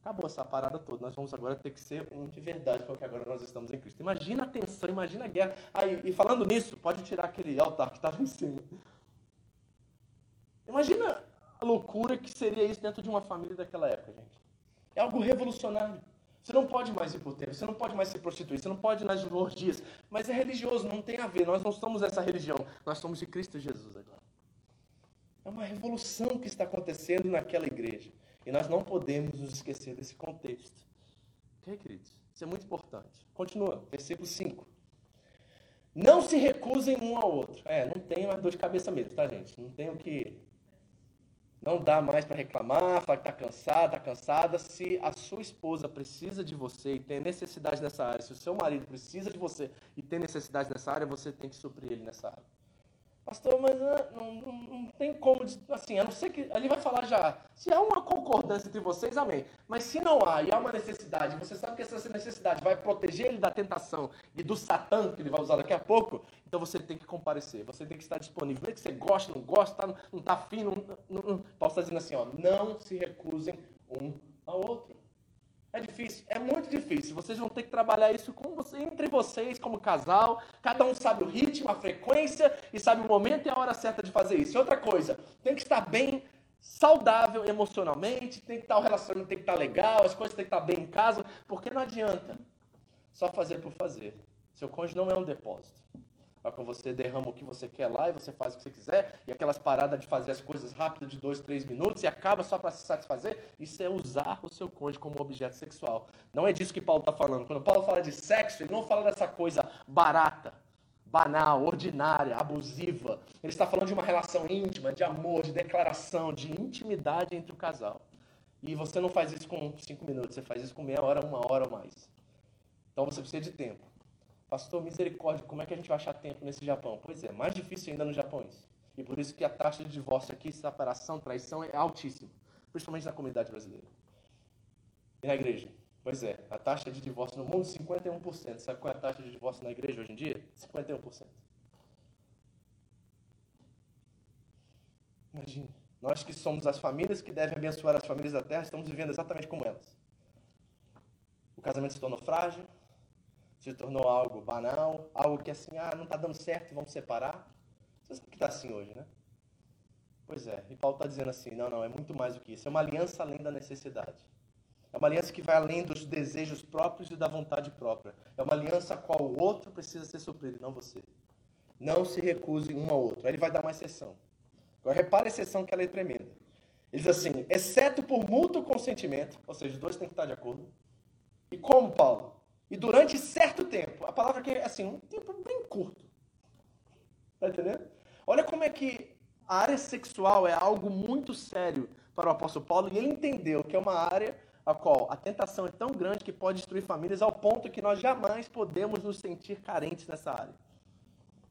S1: Acabou essa parada toda. Nós vamos agora ter que ser um de verdade, porque agora nós estamos em Cristo. Imagina a tensão, imagina a guerra. Aí, e falando nisso, pode tirar aquele altar que estava em cima. Imagina a loucura que seria isso dentro de uma família daquela época, gente. É algo revolucionário. Você não pode mais ir para o templo, você não pode mais se prostituir, você não pode ir nas orgias. Mas é religioso, não tem a ver. Nós não somos essa religião. Nós somos de Cristo Jesus agora. É uma revolução que está acontecendo naquela igreja. E nós não podemos nos esquecer desse contexto. Ok, queridos? Isso é muito importante. Continua, versículo 5. Não se recusem um ao outro. É, não tem mais dor de cabeça mesmo, tá, gente? Não tem o que não dá mais para reclamar, falar que está cansada, está cansada. Se a sua esposa precisa de você e tem necessidade nessa área, se o seu marido precisa de você e tem necessidade nessa área, você tem que suprir ele nessa área. Pastor, mas ah, não, não, não, tem como, assim, a não ser que. Ali vai falar já. Se há uma concordância entre vocês, amém. Mas se não há e há uma necessidade, você sabe que essa necessidade vai proteger ele da tentação e do satã que ele vai usar daqui a pouco, então você tem que comparecer, você tem que estar disponível. Mesmo que você goste, não gosta, não está afim, não, não, não. Paulo está dizendo assim: ó, não se recusem um ao outro. É difícil, é muito difícil. Vocês vão ter que trabalhar isso com você, entre vocês, como casal. Cada um sabe o ritmo, a frequência e sabe o momento e a hora certa de fazer isso. E outra coisa, tem que estar bem saudável emocionalmente, tem que estar o relacionamento tem que estar legal, as coisas têm que estar bem em casa, porque não adianta só fazer por fazer. Seu cônjuge não é um depósito. Quando você derrama o que você quer lá e você faz o que você quiser, e aquelas paradas de fazer as coisas rápido de dois, três minutos e acaba só para se satisfazer, isso é usar o seu cônjuge como objeto sexual. Não é disso que Paulo está falando. Quando Paulo fala de sexo, ele não fala dessa coisa barata, banal, ordinária, abusiva. Ele está falando de uma relação íntima, de amor, de declaração, de intimidade entre o casal. E você não faz isso com cinco minutos, você faz isso com meia hora, uma hora ou mais. Então você precisa de tempo. Pastor, misericórdia, como é que a gente vai achar tempo nesse Japão? Pois é, mais difícil ainda no Japão isso. E por isso que a taxa de divórcio aqui, separação, traição é altíssima. Principalmente na comunidade brasileira. E na igreja? Pois é, a taxa de divórcio no mundo, 51%. Sabe qual é a taxa de divórcio na igreja hoje em dia? 51%. Imagine. Nós que somos as famílias que devem abençoar as famílias da terra, estamos vivendo exatamente como elas. O casamento se tornou frágil, se tornou algo banal, algo que assim, ah, não está dando certo, vamos separar. Você sabe que está assim hoje, né? Pois é, e Paulo está dizendo assim, não, não, é muito mais do que isso. É uma aliança além da necessidade. É uma aliança que vai além dos desejos próprios e da vontade própria. É uma aliança a qual o outro precisa ser suprido, não você. Não se recuse um ao outro. Aí ele vai dar uma exceção. Agora repare a exceção que ela é tremenda. Ele diz assim, exceto por mútuo consentimento, ou seja, os dois têm que estar de acordo. E como, Paulo? E durante certo tempo, a palavra aqui é assim, um tempo bem curto. Tá entendendo? Olha como é que a área sexual é algo muito sério para o apóstolo Paulo e ele entendeu que é uma área a qual a tentação é tão grande que pode destruir famílias ao ponto que nós jamais podemos nos sentir carentes nessa área.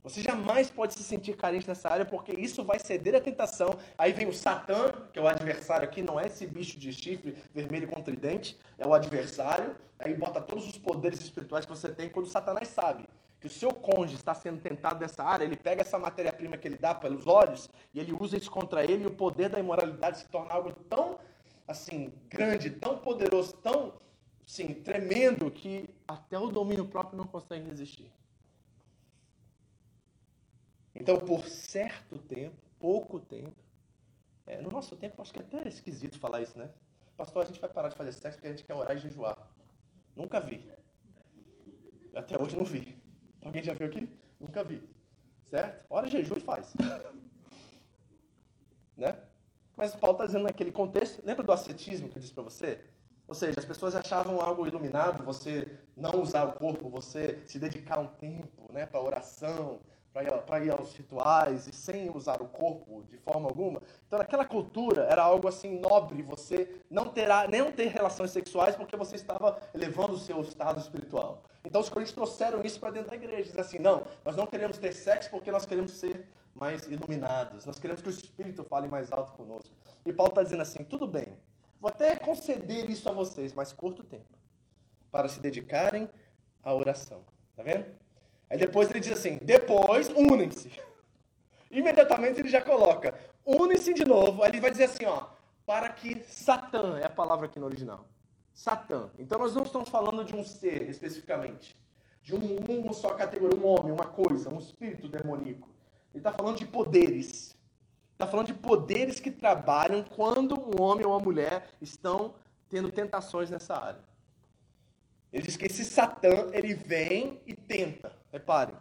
S1: Você jamais pode se sentir carente nessa área, porque isso vai ceder à tentação. Aí vem o Satã, que é o adversário aqui, não é esse bicho de chifre vermelho com tridente, é o adversário. Aí bota todos os poderes espirituais que você tem quando Satanás sabe que o seu cônjuge está sendo tentado nessa área, ele pega essa matéria-prima que ele dá pelos olhos e ele usa isso contra ele e o poder da imoralidade se torna algo tão assim grande, tão poderoso, tão sim, tremendo que até o domínio próprio não consegue resistir. Então, por certo tempo, pouco tempo, é, no nosso tempo, acho que é até esquisito falar isso, né? Pastor, a gente vai parar de fazer sexo porque a gente quer orar e jejuar. Nunca vi. Até hoje não vi. Alguém já viu aqui? Nunca vi. Certo? Ora, jejum e faz. né? Mas Paulo está dizendo naquele contexto, lembra do ascetismo que eu disse para você? Ou seja, as pessoas achavam algo iluminado você não usar o corpo, você se dedicar um tempo né, para oração, para ir, aos rituais e sem usar o corpo de forma alguma. Então, naquela cultura, era algo assim nobre você não terá nem ter relações sexuais porque você estava elevando o seu estado espiritual. Então, os coríntios trouxeram isso para dentro da igreja. Dizem assim: não, nós não queremos ter sexo porque nós queremos ser mais iluminados. Nós queremos que o Espírito fale mais alto conosco. E Paulo está dizendo assim: tudo bem, vou até conceder isso a vocês, mas curto tempo, para se dedicarem à oração. Tá vendo? Aí depois ele diz assim: depois unem-se. Imediatamente ele já coloca: unem-se de novo. Aí ele vai dizer assim: ó, para que Satã, é a palavra aqui no original. Satã. Então nós não estamos falando de um ser especificamente, de um, uma só categoria, um homem, uma coisa, um espírito demoníaco. Ele está falando de poderes. Está falando de poderes que trabalham quando um homem ou uma mulher estão tendo tentações nessa área. Ele diz que esse Satã, ele vem e tenta. Reparem.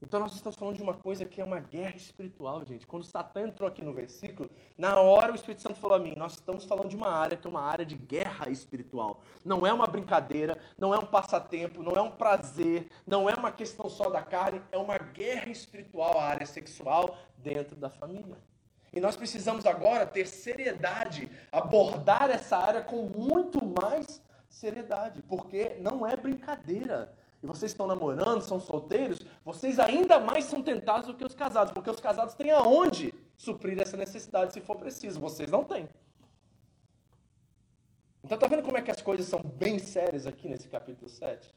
S1: Então nós estamos falando de uma coisa que é uma guerra espiritual, gente. Quando Satã entrou aqui no versículo, na hora o Espírito Santo falou a mim: nós estamos falando de uma área que é uma área de guerra espiritual. Não é uma brincadeira, não é um passatempo, não é um prazer, não é uma questão só da carne, é uma guerra espiritual, a área sexual dentro da família. E nós precisamos agora ter seriedade, abordar essa área com muito mais seriedade, porque não é brincadeira e vocês estão namorando, são solteiros, vocês ainda mais são tentados do que os casados, porque os casados têm aonde suprir essa necessidade se for preciso, vocês não têm. Então tá vendo como é que as coisas são bem sérias aqui nesse capítulo 7?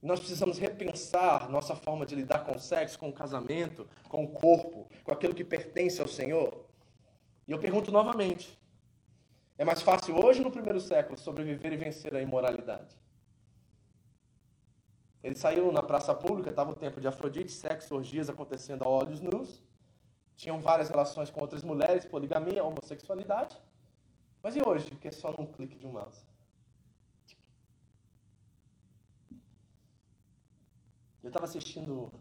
S1: Nós precisamos repensar nossa forma de lidar com o sexo, com o casamento, com o corpo, com aquilo que pertence ao Senhor. E eu pergunto novamente: é mais fácil hoje, no primeiro século, sobreviver e vencer a imoralidade? Ele saiu na praça pública, estava o tempo de Afrodite, sexo, orgias acontecendo a olhos nus. Tinham várias relações com outras mulheres, poligamia, homossexualidade. Mas e hoje, que é só num clique de um mouse? Eu estava assistindo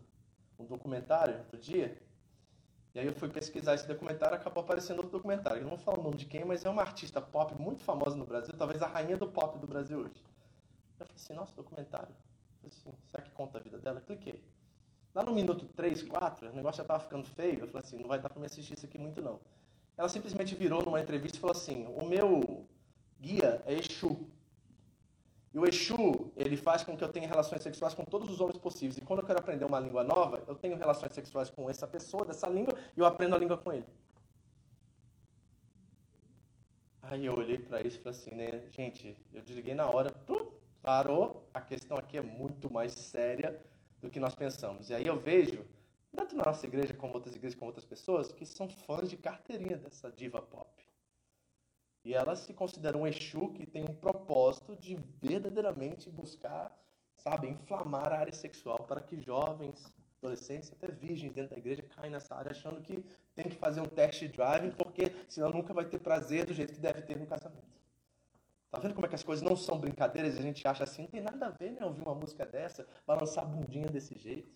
S1: um documentário outro dia, e aí eu fui pesquisar esse documentário e acabou aparecendo outro documentário. Eu não vou falar o nome de quem, mas é uma artista pop muito famosa no Brasil, talvez a rainha do pop do Brasil hoje. Eu falei assim, nossa, documentário assim, será que conta a vida dela? Cliquei. Lá no minuto 3, 4, o negócio já estava ficando feio. Eu falei assim, não vai dar para me assistir isso aqui muito não. Ela simplesmente virou numa entrevista e falou assim, o meu guia é Exu. E o Exu, ele faz com que eu tenha relações sexuais com todos os homens possíveis. E quando eu quero aprender uma língua nova, eu tenho relações sexuais com essa pessoa, dessa língua, e eu aprendo a língua com ele. Aí eu olhei para isso e falei assim, né, gente, eu desliguei na hora, parou, a questão aqui é muito mais séria do que nós pensamos. E aí eu vejo, tanto na nossa igreja como outras igrejas, como outras pessoas, que são fãs de carteirinha dessa diva pop. E elas se consideram um Exu que tem um propósito de verdadeiramente buscar, sabe, inflamar a área sexual para que jovens, adolescentes, até virgens dentro da igreja caem nessa área achando que tem que fazer um teste de driving porque senão nunca vai ter prazer do jeito que deve ter no casamento. Tá vendo como é que as coisas não são brincadeiras e a gente acha assim, não tem nada a ver, né? Ouvir uma música dessa, balançar a bundinha desse jeito.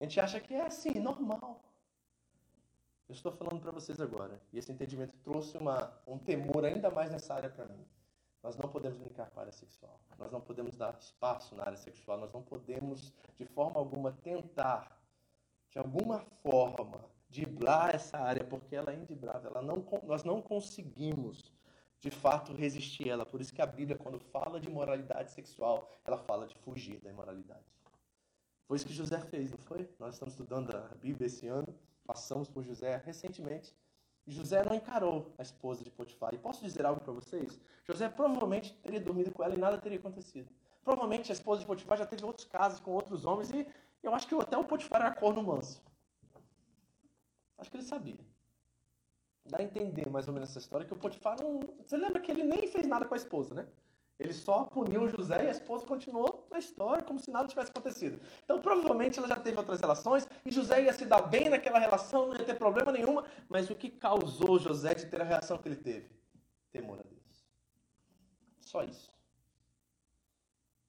S1: A gente acha que é assim, normal. Eu estou falando para vocês agora, e esse entendimento trouxe uma, um temor ainda mais nessa área para mim. Nós não podemos brincar com a área sexual. Nós não podemos dar espaço na área sexual. Nós não podemos, de forma alguma, tentar, de alguma forma, driblar essa área, porque ela é indiblável. Ela não, nós não conseguimos de fato resistir ela. Por isso que a Bíblia, quando fala de moralidade sexual, ela fala de fugir da imoralidade. Foi isso que José fez, não foi? Nós estamos estudando a Bíblia esse ano, passamos por José recentemente. José não encarou a esposa de Potifar. E posso dizer algo para vocês? José provavelmente teria dormido com ela e nada teria acontecido. Provavelmente a esposa de Potifar já teve outros casos com outros homens e eu acho que até o Potifar era corno manso. Acho que ele sabia. Dá a entender mais ou menos essa história que o Potifar não. Você lembra que ele nem fez nada com a esposa, né? Ele só puniu José e a esposa continuou na história como se nada tivesse acontecido. Então, provavelmente, ela já teve outras relações e José ia se dar bem naquela relação, não ia ter problema nenhuma. Mas o que causou José de ter a reação que ele teve? Temor a Deus. Só isso.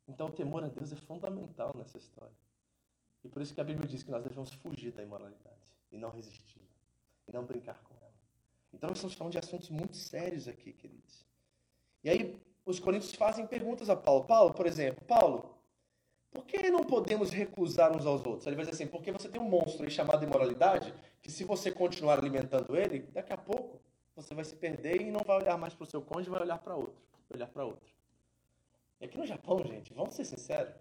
S1: Então, o temor a Deus é fundamental nessa história. E por isso que a Bíblia diz que nós devemos fugir da imoralidade e não resistir e não brincar com. Então, nós estamos falando de assuntos muito sérios aqui, queridos. E aí, os coríntios fazem perguntas a Paulo. Paulo, por exemplo, Paulo, por que não podemos recusar uns aos outros? Ele vai dizer assim, porque você tem um monstro aí chamado imoralidade, que se você continuar alimentando ele, daqui a pouco você vai se perder e não vai olhar mais para o seu cônjuge, vai olhar para outro, olhar para outro. E aqui no Japão, gente, vamos ser sinceros,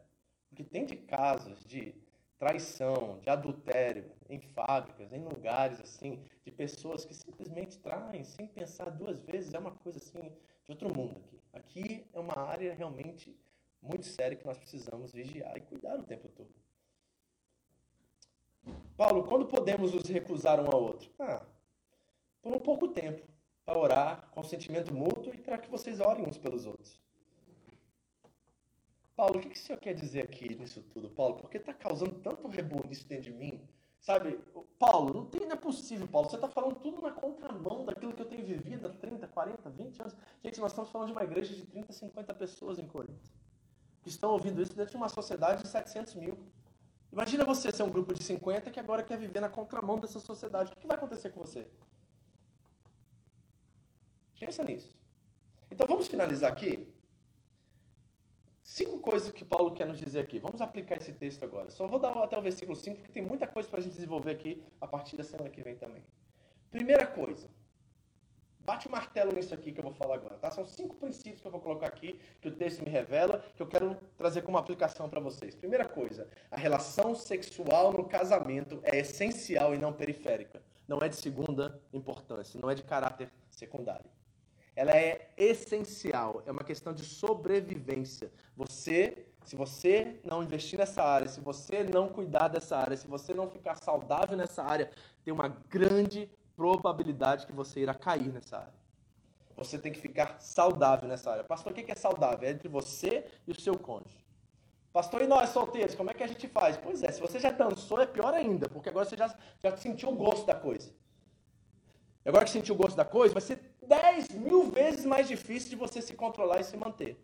S1: o que tem de casos de traição, de adultério em fábricas, em lugares assim, de pessoas que simplesmente traem sem pensar duas vezes, é uma coisa assim de outro mundo aqui. Aqui é uma área realmente muito séria que nós precisamos vigiar e cuidar o tempo todo. Paulo, quando podemos nos recusar um ao outro? Ah, por um pouco tempo, para orar, consentimento mútuo e para que vocês orem uns pelos outros. Paulo, o que, que o senhor quer dizer aqui nisso tudo, Paulo? Porque está causando tanto rebuliço dentro de mim Sabe, Paulo, não, tem, não é possível, Paulo. Você está falando tudo na contramão daquilo que eu tenho vivido há 30, 40, 20 anos. Gente, nós estamos falando de uma igreja de 30, 50 pessoas em Corinto. Que estão ouvindo isso dentro de uma sociedade de 700 mil. Imagina você ser um grupo de 50 que agora quer viver na contramão dessa sociedade. O que vai acontecer com você? Pensa nisso. Então vamos finalizar aqui Cinco coisas que Paulo quer nos dizer aqui. Vamos aplicar esse texto agora. Só vou dar até o versículo 5, porque tem muita coisa para a gente desenvolver aqui a partir da semana que vem também. Primeira coisa. Bate o martelo nisso aqui que eu vou falar agora, tá? São cinco princípios que eu vou colocar aqui, que o texto me revela, que eu quero trazer como aplicação para vocês. Primeira coisa, a relação sexual no casamento é essencial e não periférica. Não é de segunda importância, não é de caráter secundário ela é essencial, é uma questão de sobrevivência. Você, se você não investir nessa área, se você não cuidar dessa área, se você não ficar saudável nessa área, tem uma grande probabilidade que você irá cair nessa área. Você tem que ficar saudável nessa área. Pastor, o que é saudável? É entre você e o seu cônjuge. Pastor, e nós solteiros, como é que a gente faz? Pois é, se você já dançou, é pior ainda, porque agora você já, já sentiu o gosto da coisa. Agora que sentiu o gosto da coisa, vai ser 10 mil vezes mais difícil de você se controlar e se manter.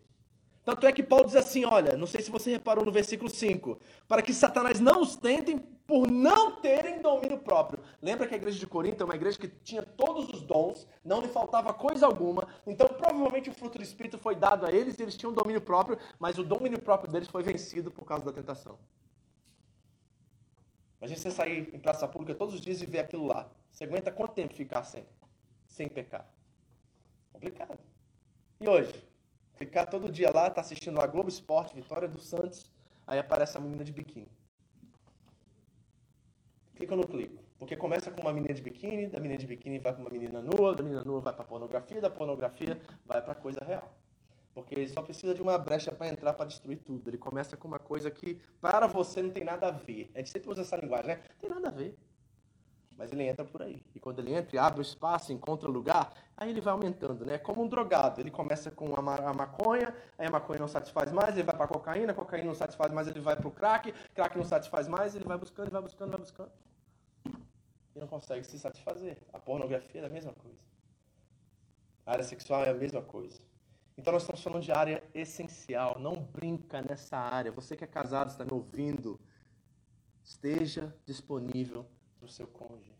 S1: Tanto é que Paulo diz assim: olha, não sei se você reparou no versículo 5, para que Satanás não os tentem por não terem domínio próprio. Lembra que a igreja de Corinto é uma igreja que tinha todos os dons, não lhe faltava coisa alguma, então provavelmente o fruto do Espírito foi dado a eles e eles tinham domínio próprio, mas o domínio próprio deles foi vencido por causa da tentação. Imagina você sair em praça pública todos os dias e ver aquilo lá. Você aguenta quanto tempo ficar sem? Sem pecar? Complicado. E hoje? Ficar todo dia lá, tá assistindo a Globo Esporte, Vitória do Santos, aí aparece a menina de biquíni. Clica no clico. Porque começa com uma menina de biquíni, da menina de biquíni vai para uma menina nua, da menina nua vai para pornografia, da pornografia vai para coisa real. Porque ele só precisa de uma brecha para entrar para destruir tudo. Ele começa com uma coisa que para você não tem nada a ver. A gente sempre usa essa linguagem, né? Não tem nada a ver. Mas ele entra por aí. E quando ele entra abre o espaço, encontra o lugar, aí ele vai aumentando, né? Como um drogado. Ele começa com a, maconha, aí a maconha não satisfaz mais, ele vai para a cocaína, a cocaína não satisfaz mais, ele vai para o crack, crack não satisfaz mais, ele vai buscando, vai buscando, vai buscando. E não consegue se satisfazer. A pornografia é a mesma coisa. A área sexual é a mesma coisa. Então nós estamos falando de área essencial. Não brinca nessa área. Você que é casado, está me ouvindo, esteja disponível para o seu cônjuge.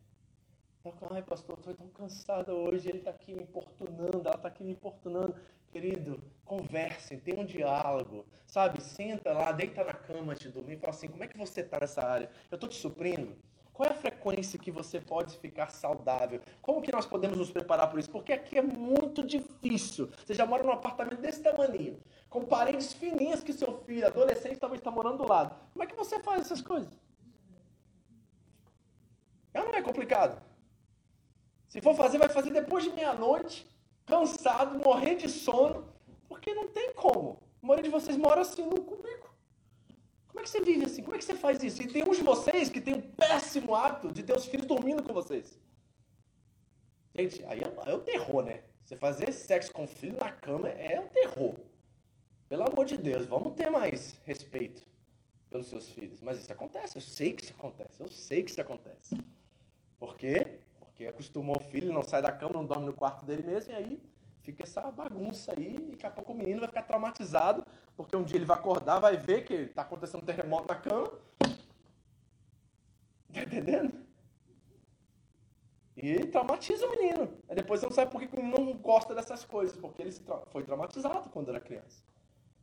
S1: Ai, pastor, estou tão cansada hoje, ele está aqui me importunando, ela está aqui me importunando. Querido, conversem, tenha um diálogo, sabe? Senta lá, deita na cama antes de dormir e fala assim, como é que você está nessa área? Eu estou te suprindo? Qual é a frequência que você pode ficar saudável? Como que nós podemos nos preparar por isso? Porque aqui é muito difícil. Você já mora num apartamento desse tamanho, com paredes fininhas que seu filho, adolescente, talvez está morando do lado. Como é que você faz essas coisas? Ou não é complicado? Se for fazer, vai fazer depois de meia-noite, cansado, morrendo de sono, porque não tem como. A maioria de vocês mora assim no cubículo. Como é que você vive assim? Como é que você faz isso? E tem uns de vocês que tem um péssimo hábito de ter os filhos dormindo com vocês. Gente, aí é, é o terror, né? Você fazer sexo com filho na cama é o terror. Pelo amor de Deus, vamos ter mais respeito pelos seus filhos. Mas isso acontece, eu sei que isso acontece, eu sei que isso acontece. Por quê? Porque acostumou o filho, não sai da cama, não dorme no quarto dele mesmo, e aí fica essa bagunça aí, e daqui a pouco o menino vai ficar traumatizado, porque um dia ele vai acordar, vai ver que está acontecendo um terremoto na cama. Tá entendendo? E traumatiza o menino. Aí depois você não sabe por que o menino não gosta dessas coisas, porque ele foi traumatizado quando era criança.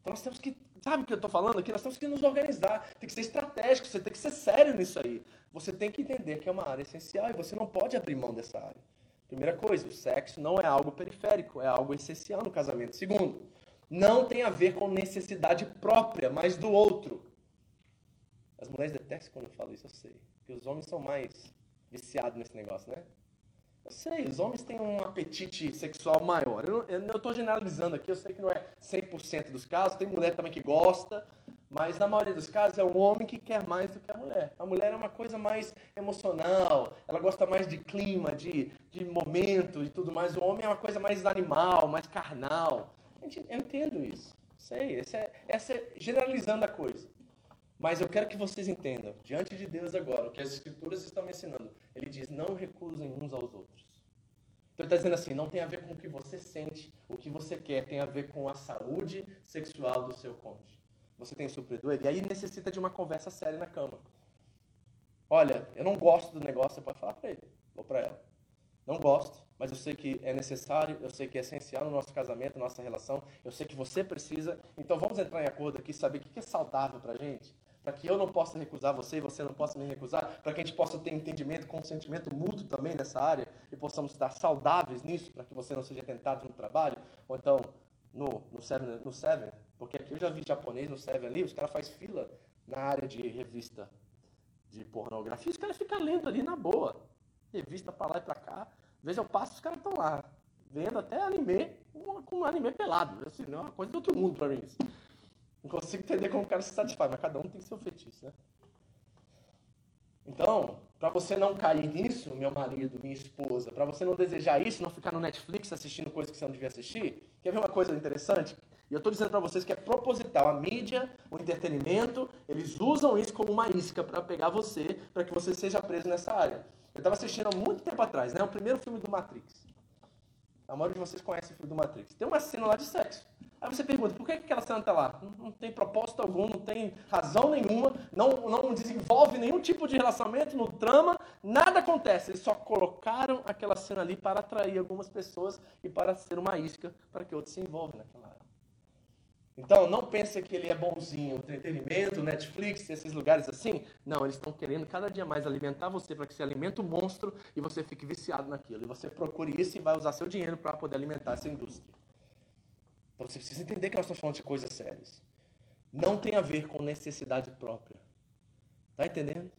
S1: Então nós temos que, sabe o que eu estou falando aqui? Nós temos que nos organizar, tem que ser estratégico, você tem que ser sério nisso aí. Você tem que entender que é uma área essencial e você não pode abrir mão dessa área. Primeira coisa, o sexo não é algo periférico, é algo essencial no casamento. Segundo, não tem a ver com necessidade própria, mas do outro. As mulheres detestam quando eu falo isso, eu sei. Porque os homens são mais viciados nesse negócio, né? Sei, os homens têm um apetite sexual maior. Eu estou generalizando aqui, eu sei que não é 100% dos casos, tem mulher também que gosta, mas na maioria dos casos é o homem que quer mais do que a mulher. A mulher é uma coisa mais emocional, ela gosta mais de clima, de, de momento e tudo mais. O homem é uma coisa mais animal, mais carnal. Eu entendo isso, sei, essa é, essa é generalizando a coisa. Mas eu quero que vocês entendam, diante de Deus agora, o que as Escrituras estão me ensinando. Ele diz: não recusem uns aos outros. Então ele está dizendo assim: não tem a ver com o que você sente, o que você quer, tem a ver com a saúde sexual do seu cônjuge. Você tem suprido ele? E aí necessita de uma conversa séria na cama. Olha, eu não gosto do negócio, você pode falar para ele ou para ela. Não gosto, mas eu sei que é necessário, eu sei que é essencial no nosso casamento, nossa relação, eu sei que você precisa. Então vamos entrar em acordo aqui, saber o que é saudável para a gente para que eu não possa recusar você e você não possa me recusar, para que a gente possa ter entendimento, consentimento mútuo também nessa área e possamos estar saudáveis nisso, para que você não seja tentado no trabalho, ou então no, no, seven, no Seven, porque aqui eu já vi japonês no Seven ali, os caras fazem fila na área de revista de pornografia, os caras ficam lendo ali na boa, revista para lá e para cá, veja eu passo, os caras estão lá, vendo até anime, com um anime pelado, assim, não é uma coisa do outro mundo para mim isso. Não consigo entender como o cara se satisfaz, mas cada um tem seu feitiço, né? Então, para você não cair nisso, meu marido, minha esposa, para você não desejar isso, não ficar no Netflix assistindo coisas que você não devia assistir, quer ver uma coisa interessante? E eu estou dizendo para vocês que é proposital. A mídia, o entretenimento, eles usam isso como uma isca para pegar você, para que você seja preso nessa área. Eu estava assistindo há muito tempo atrás, né? O primeiro filme do Matrix. A maioria de vocês conhece o filme do Matrix. Tem uma cena lá de sexo. Aí você pergunta, por que aquela cena está lá? Não, tem propósito algum, não tem razão nenhuma, não, não desenvolve nenhum tipo de relacionamento no trama, nada acontece. Eles só colocaram aquela cena ali para atrair algumas pessoas e para ser uma isca para que outros se envolvam naquela área. Então, não pense que ele é bonzinho, entretenimento, Netflix, esses lugares assim. Não, eles estão querendo cada dia mais alimentar você para que você alimente o monstro e você fique viciado naquilo. E você procure isso e vai usar seu dinheiro para poder alimentar essa indústria. Você precisa entender que nós estamos falando de coisas sérias. Não tem a ver com necessidade própria. Tá entendendo?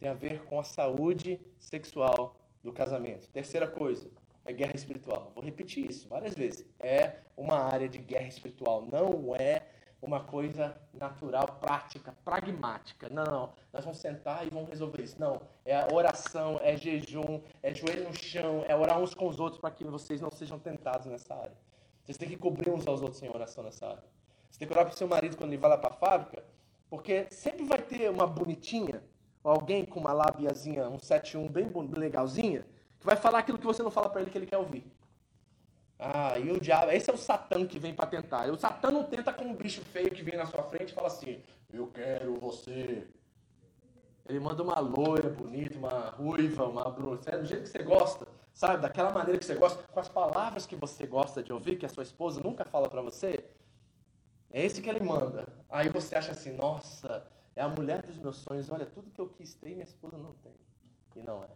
S1: Tem a ver com a saúde sexual do casamento. Terceira coisa, é guerra espiritual. Vou repetir isso várias vezes. É uma área de guerra espiritual. Não é uma coisa natural, prática, pragmática. Não, não. Nós vamos sentar e vamos resolver isso. Não. É oração, é jejum, é joelho no chão, é orar uns com os outros para que vocês não sejam tentados nessa área. Vocês têm que cobrir uns aos outros em oração nessa área. Você tem que orar para o seu marido quando ele vai lá para a fábrica, porque sempre vai ter uma bonitinha, ou alguém com uma labiazinha, um 71 bem legalzinha, que vai falar aquilo que você não fala para ele que ele quer ouvir. Ah, e o diabo, esse é o Satã que vem para tentar. O Satã não tenta com um bicho feio que vem na sua frente e fala assim: Eu quero você. Ele manda uma loira bonita, uma ruiva, uma bruxa, do jeito que você gosta sabe? Daquela maneira que você gosta, com as palavras que você gosta de ouvir, que a sua esposa nunca fala para você. É esse que ele manda. Aí você acha assim, nossa, é a mulher dos meus sonhos, olha, tudo que eu quis ter, minha esposa não tem. E não é.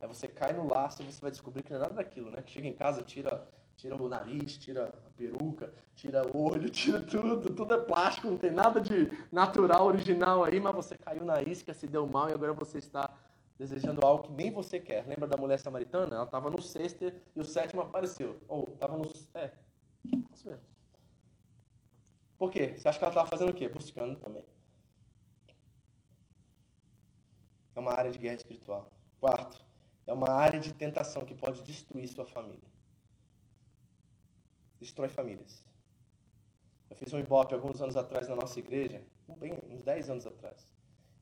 S1: Aí você cai no laço e você vai descobrir que não é nada daquilo, né? Que chega em casa, tira, tira o nariz, tira a peruca, tira o olho, tira tudo, tudo é plástico, não tem nada de natural, original aí, mas você caiu na isca, se deu mal e agora você está desejando algo que nem você quer. Lembra da mulher samaritana? Ela estava no sexto e o sétimo apareceu. Ou estava no. É. Por quê? Você acha que ela estava fazendo o quê? Buscando também. É uma área de guerra espiritual. Quarto, é uma área de tentação que pode destruir sua família. Destrói famílias. Eu fiz um ibope alguns anos atrás na nossa igreja, bem, uns 10 anos atrás.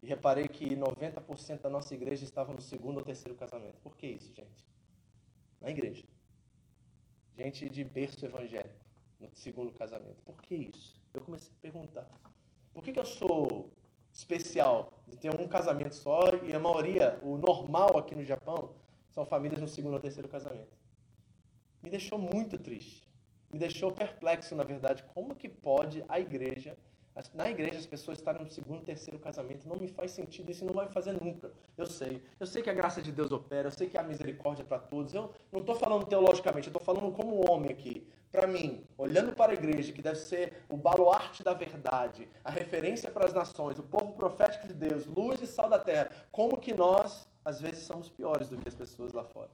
S1: E reparei que 90% da nossa igreja estava no segundo ou terceiro casamento. Por que isso, gente? Na igreja. Gente de berço evangélico, no segundo casamento. Por que isso? Eu comecei a perguntar. Por que, que eu sou especial de ter um casamento só e a maioria, o normal aqui no Japão, são famílias no segundo ou terceiro casamento. Me deixou muito triste. Me deixou perplexo, na verdade, como que pode a igreja, na igreja as pessoas estarem no segundo, terceiro casamento, não me faz sentido, isso não vai fazer nunca. Eu sei. Eu sei que a graça de Deus opera, eu sei que há misericórdia para todos. Eu não estou falando teologicamente, eu estou falando como homem aqui para mim, olhando para a igreja, que deve ser o baluarte da verdade, a referência para as nações, o povo profético de Deus, luz e sal da terra, como que nós, às vezes, somos piores do que as pessoas lá fora.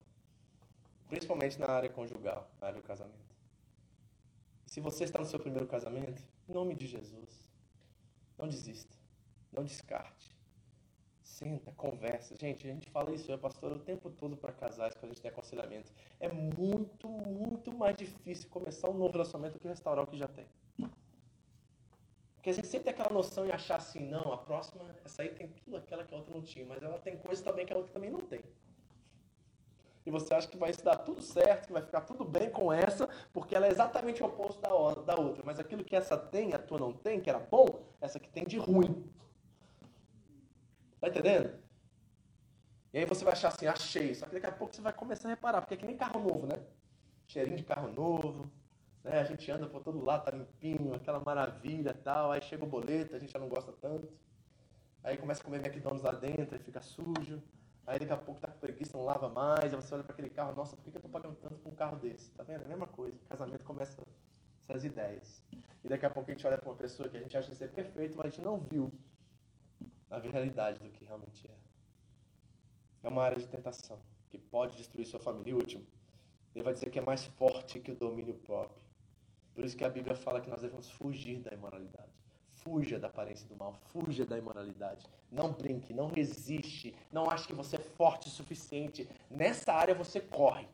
S1: Principalmente na área conjugal, na área do casamento. Se você está no seu primeiro casamento, em nome de Jesus, não desista, não descarte. Senta, conversa. Gente, a gente fala isso, eu, pastor, o tempo todo para casais, quando a gente tem aconselhamento. É muito, muito mais difícil começar um novo relacionamento do que restaurar o que já tem. Porque a gente sempre tem aquela noção e achar assim, não, a próxima, essa aí tem tudo aquela que a outra não tinha, mas ela tem coisas também que a outra também não tem. E você acha que vai se dar tudo certo, que vai ficar tudo bem com essa, porque ela é exatamente o oposto da, outra. Mas aquilo que essa tem, a tua não tem, que era bom, essa que tem de ruim. Tá entendendo? E aí você vai achar assim, achei. Só que daqui a pouco você vai começar a reparar, porque é que nem carro novo, né? Cheirinho de carro novo, né? A gente anda por todo lado, tá limpinho, aquela maravilha tal. Aí chega o boleto, a gente já não gosta tanto. Aí começa a comer McDonald's lá dentro, aí fica sujo. Aí daqui a pouco tá com preguiça, não lava mais. Aí você olha para aquele carro, nossa, por que eu tô pagando tanto por um carro desse? Tá vendo? É a mesma coisa. casamento começa essas ideias. E daqui a pouco a gente olha para uma pessoa que a gente acha ser perfeito, mas a gente não viu a realidade do que realmente é. É uma área de tentação que pode destruir sua família. E último, ele vai dizer que é mais forte que o domínio próprio. Por isso que a Bíblia fala que nós devemos fugir da imoralidade. Fuja da aparência do mal, fuja da imoralidade. Não brinque, não resiste, não ache que você é forte o suficiente. Nessa área você corre.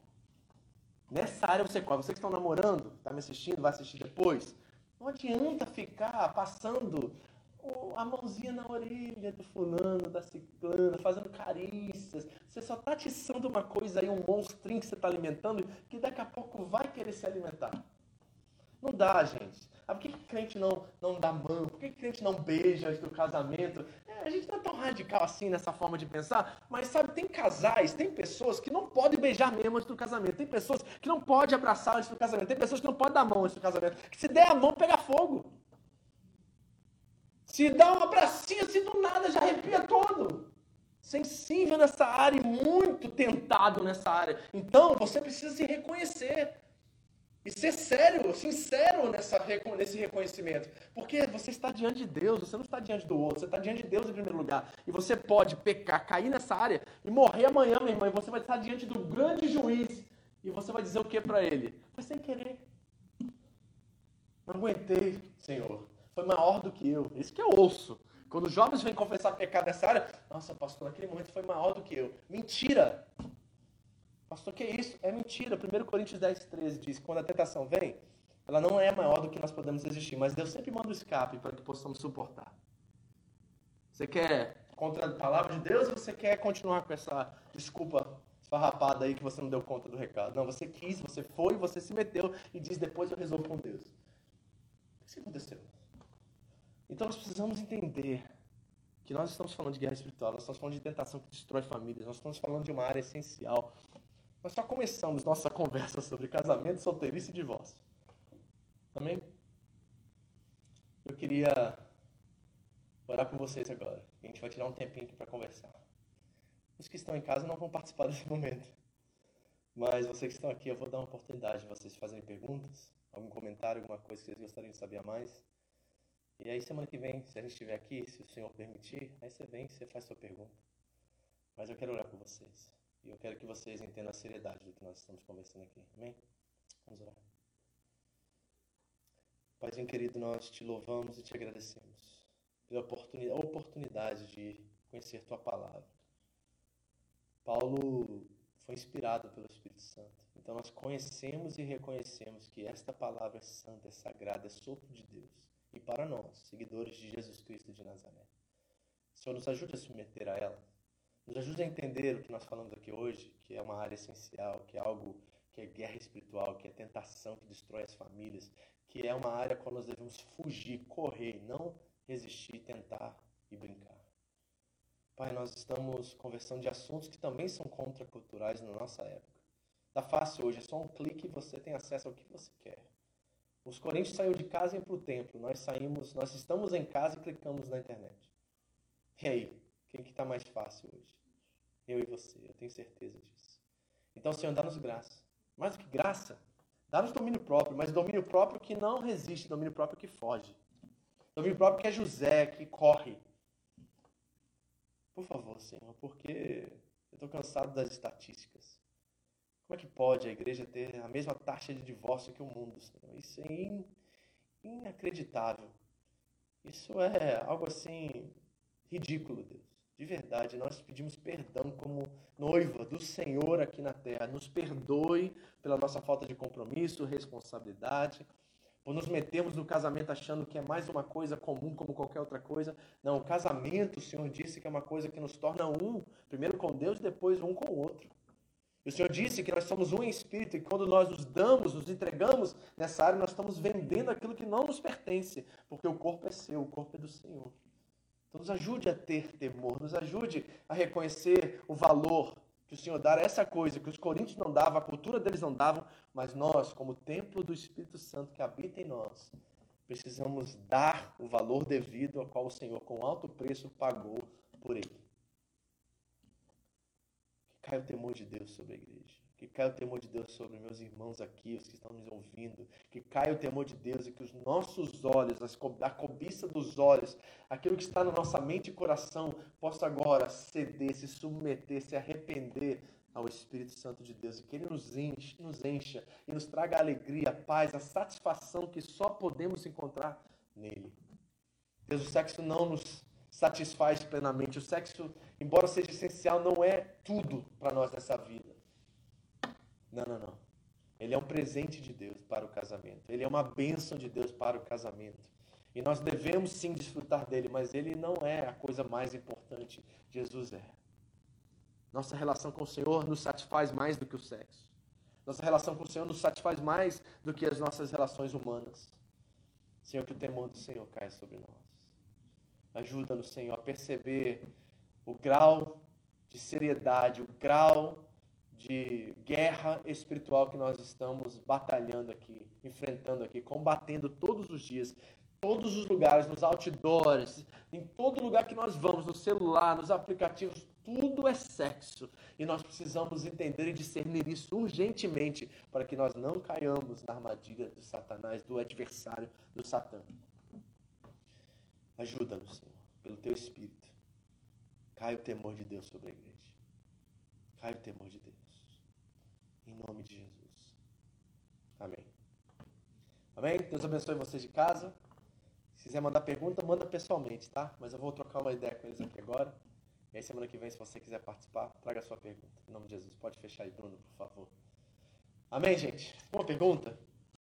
S1: Nessa área você corre. Você que está namorando, está me assistindo, vai assistir depois. Não adianta ficar passando a mãozinha na orelha do fulano, da ciclana, fazendo carícias. Você só está atiçando uma coisa aí, um monstrinho que você está alimentando, que daqui a pouco vai querer se alimentar. Não dá, gente. Ah, por que, que crente não, não dá mão? Por que, que crente não beija antes do casamento? É, a gente não é tão radical assim nessa forma de pensar, mas sabe, tem casais, tem pessoas que não podem beijar mesmo antes do casamento. Tem pessoas que não podem abraçar antes do casamento. Tem pessoas que não podem dar mão antes do casamento. Que se der a mão, pega fogo. Se dá uma bracinha assim do nada, já arrepia todo. Sensível nessa área e muito tentado nessa área. Então, você precisa se reconhecer. E ser sério, sincero nessa, nesse reconhecimento. Porque você está diante de Deus, você não está diante do outro, você está diante de Deus em primeiro lugar. E você pode pecar, cair nessa área e morrer amanhã, meu irmão. E você vai estar diante do grande juiz. E você vai dizer o que para ele? Foi sem querer. Não aguentei, Senhor foi maior do que eu. Isso que eu ouço. Quando os jovens vêm confessar pecado nessa área, nossa, pastor, naquele momento foi maior do que eu. Mentira! Pastor, que é isso? É mentira. 1 Coríntios 10, 13 diz quando a tentação vem, ela não é maior do que nós podemos resistir, mas Deus sempre manda o escape para que possamos suportar. Você quer contra a palavra de Deus ou você quer continuar com essa desculpa esfarrapada aí que você não deu conta do recado? Não, você quis, você foi, você se meteu e diz depois eu resolvo com Deus. O que aconteceu? Então nós precisamos entender que nós estamos falando de guerra espiritual, nós estamos falando de tentação que destrói famílias, nós estamos falando de uma área essencial. Nós só começamos nossa conversa sobre casamento, solteirice e divórcio. Amém? Eu queria orar com vocês agora. A gente vai tirar um tempinho aqui para conversar. Os que estão em casa não vão participar desse momento. Mas vocês que estão aqui, eu vou dar uma oportunidade de vocês fazerem perguntas, algum comentário, alguma coisa que vocês gostariam de saber mais. E aí, semana que vem, se a gente estiver aqui, se o Senhor permitir, aí você vem e você faz sua pergunta. Mas eu quero orar por vocês. E eu quero que vocês entendam a seriedade do que nós estamos conversando aqui. Amém? Vamos orar. Paizinho querido, nós te louvamos e te agradecemos pela oportunidade, oportunidade de conhecer tua palavra. Paulo foi inspirado pelo Espírito Santo. Então nós conhecemos e reconhecemos que esta palavra é santa, é sagrada, é sopro de Deus. E para nós, seguidores de Jesus Cristo de Nazaré. Senhor, nos ajude a submeter a ela. Nos ajude a entender o que nós falamos aqui hoje, que é uma área essencial, que é algo que é guerra espiritual, que é tentação que destrói as famílias, que é uma área qual nós devemos fugir, correr, não resistir, tentar e brincar. Pai, nós estamos conversando de assuntos que também são contraculturais na nossa época. Tá fácil hoje, é só um clique e você tem acesso ao que você quer. Os coríntios saíram de casa e para o templo. Nós saímos, nós estamos em casa e clicamos na internet. E aí, quem que está mais fácil hoje? Eu e você, eu tenho certeza disso. Então, Senhor, dá-nos graça. Mais do que graça, Dá-nos domínio próprio, mas domínio próprio que não resiste, domínio próprio que foge. Domínio próprio que é José, que corre. Por favor, Senhor, porque eu estou cansado das estatísticas. Como é que pode a igreja ter a mesma taxa de divórcio que o mundo, Senhor? Isso é in, inacreditável. Isso é algo assim ridículo, Deus. De verdade, nós pedimos perdão como noiva do Senhor aqui na terra. Nos perdoe pela nossa falta de compromisso, responsabilidade, por nos metermos no casamento achando que é mais uma coisa comum como qualquer outra coisa. Não, o casamento, o Senhor disse que é uma coisa que nos torna um, primeiro com Deus e depois um com o outro. O Senhor disse que nós somos um em espírito e quando nós nos damos, nos entregamos nessa área, nós estamos vendendo aquilo que não nos pertence, porque o corpo é seu, o corpo é do Senhor. Então, nos ajude a ter temor, nos ajude a reconhecer o valor que o Senhor dá a essa coisa que os coríntios não davam, a cultura deles não davam, mas nós, como templo do Espírito Santo que habita em nós, precisamos dar o valor devido ao qual o Senhor, com alto preço, pagou por ele. Caia o temor de Deus sobre a igreja. Que caia o temor de Deus sobre meus irmãos aqui, os que estão nos ouvindo. Que caia o temor de Deus e que os nossos olhos, a cobiça dos olhos, aquilo que está na nossa mente e coração, possa agora ceder, se submeter, se arrepender ao Espírito Santo de Deus. E que Ele nos enche, nos encha e nos traga a alegria, a paz, a satisfação que só podemos encontrar nele. Deus, o sexo não nos satisfaz plenamente. O sexo, embora seja essencial, não é tudo para nós nessa vida. Não, não, não. Ele é um presente de Deus para o casamento. Ele é uma bênção de Deus para o casamento. E nós devemos sim desfrutar dele, mas ele não é a coisa mais importante. Jesus é. Nossa relação com o Senhor nos satisfaz mais do que o sexo. Nossa relação com o Senhor nos satisfaz mais do que as nossas relações humanas. Senhor, que o temor do Senhor caia sobre nós. Ajuda-nos, Senhor, a perceber o grau de seriedade, o grau de guerra espiritual que nós estamos batalhando aqui, enfrentando aqui, combatendo todos os dias, todos os lugares, nos outdoors, em todo lugar que nós vamos, no celular, nos aplicativos, tudo é sexo. E nós precisamos entender e discernir isso urgentemente para que nós não caiamos na armadilha do Satanás, do adversário, do Satã. Ajuda-nos, Senhor, pelo teu Espírito. Cai o temor de Deus sobre a igreja. Cai o temor de Deus. Em nome de Jesus. Amém. Amém? Deus abençoe vocês de casa. Se quiser mandar pergunta, manda pessoalmente, tá? Mas eu vou trocar uma ideia com eles aqui agora. E aí, semana que vem, se você quiser participar, traga a sua pergunta. Em nome de Jesus. Pode fechar aí, Bruno, por favor. Amém, gente? Uma pergunta?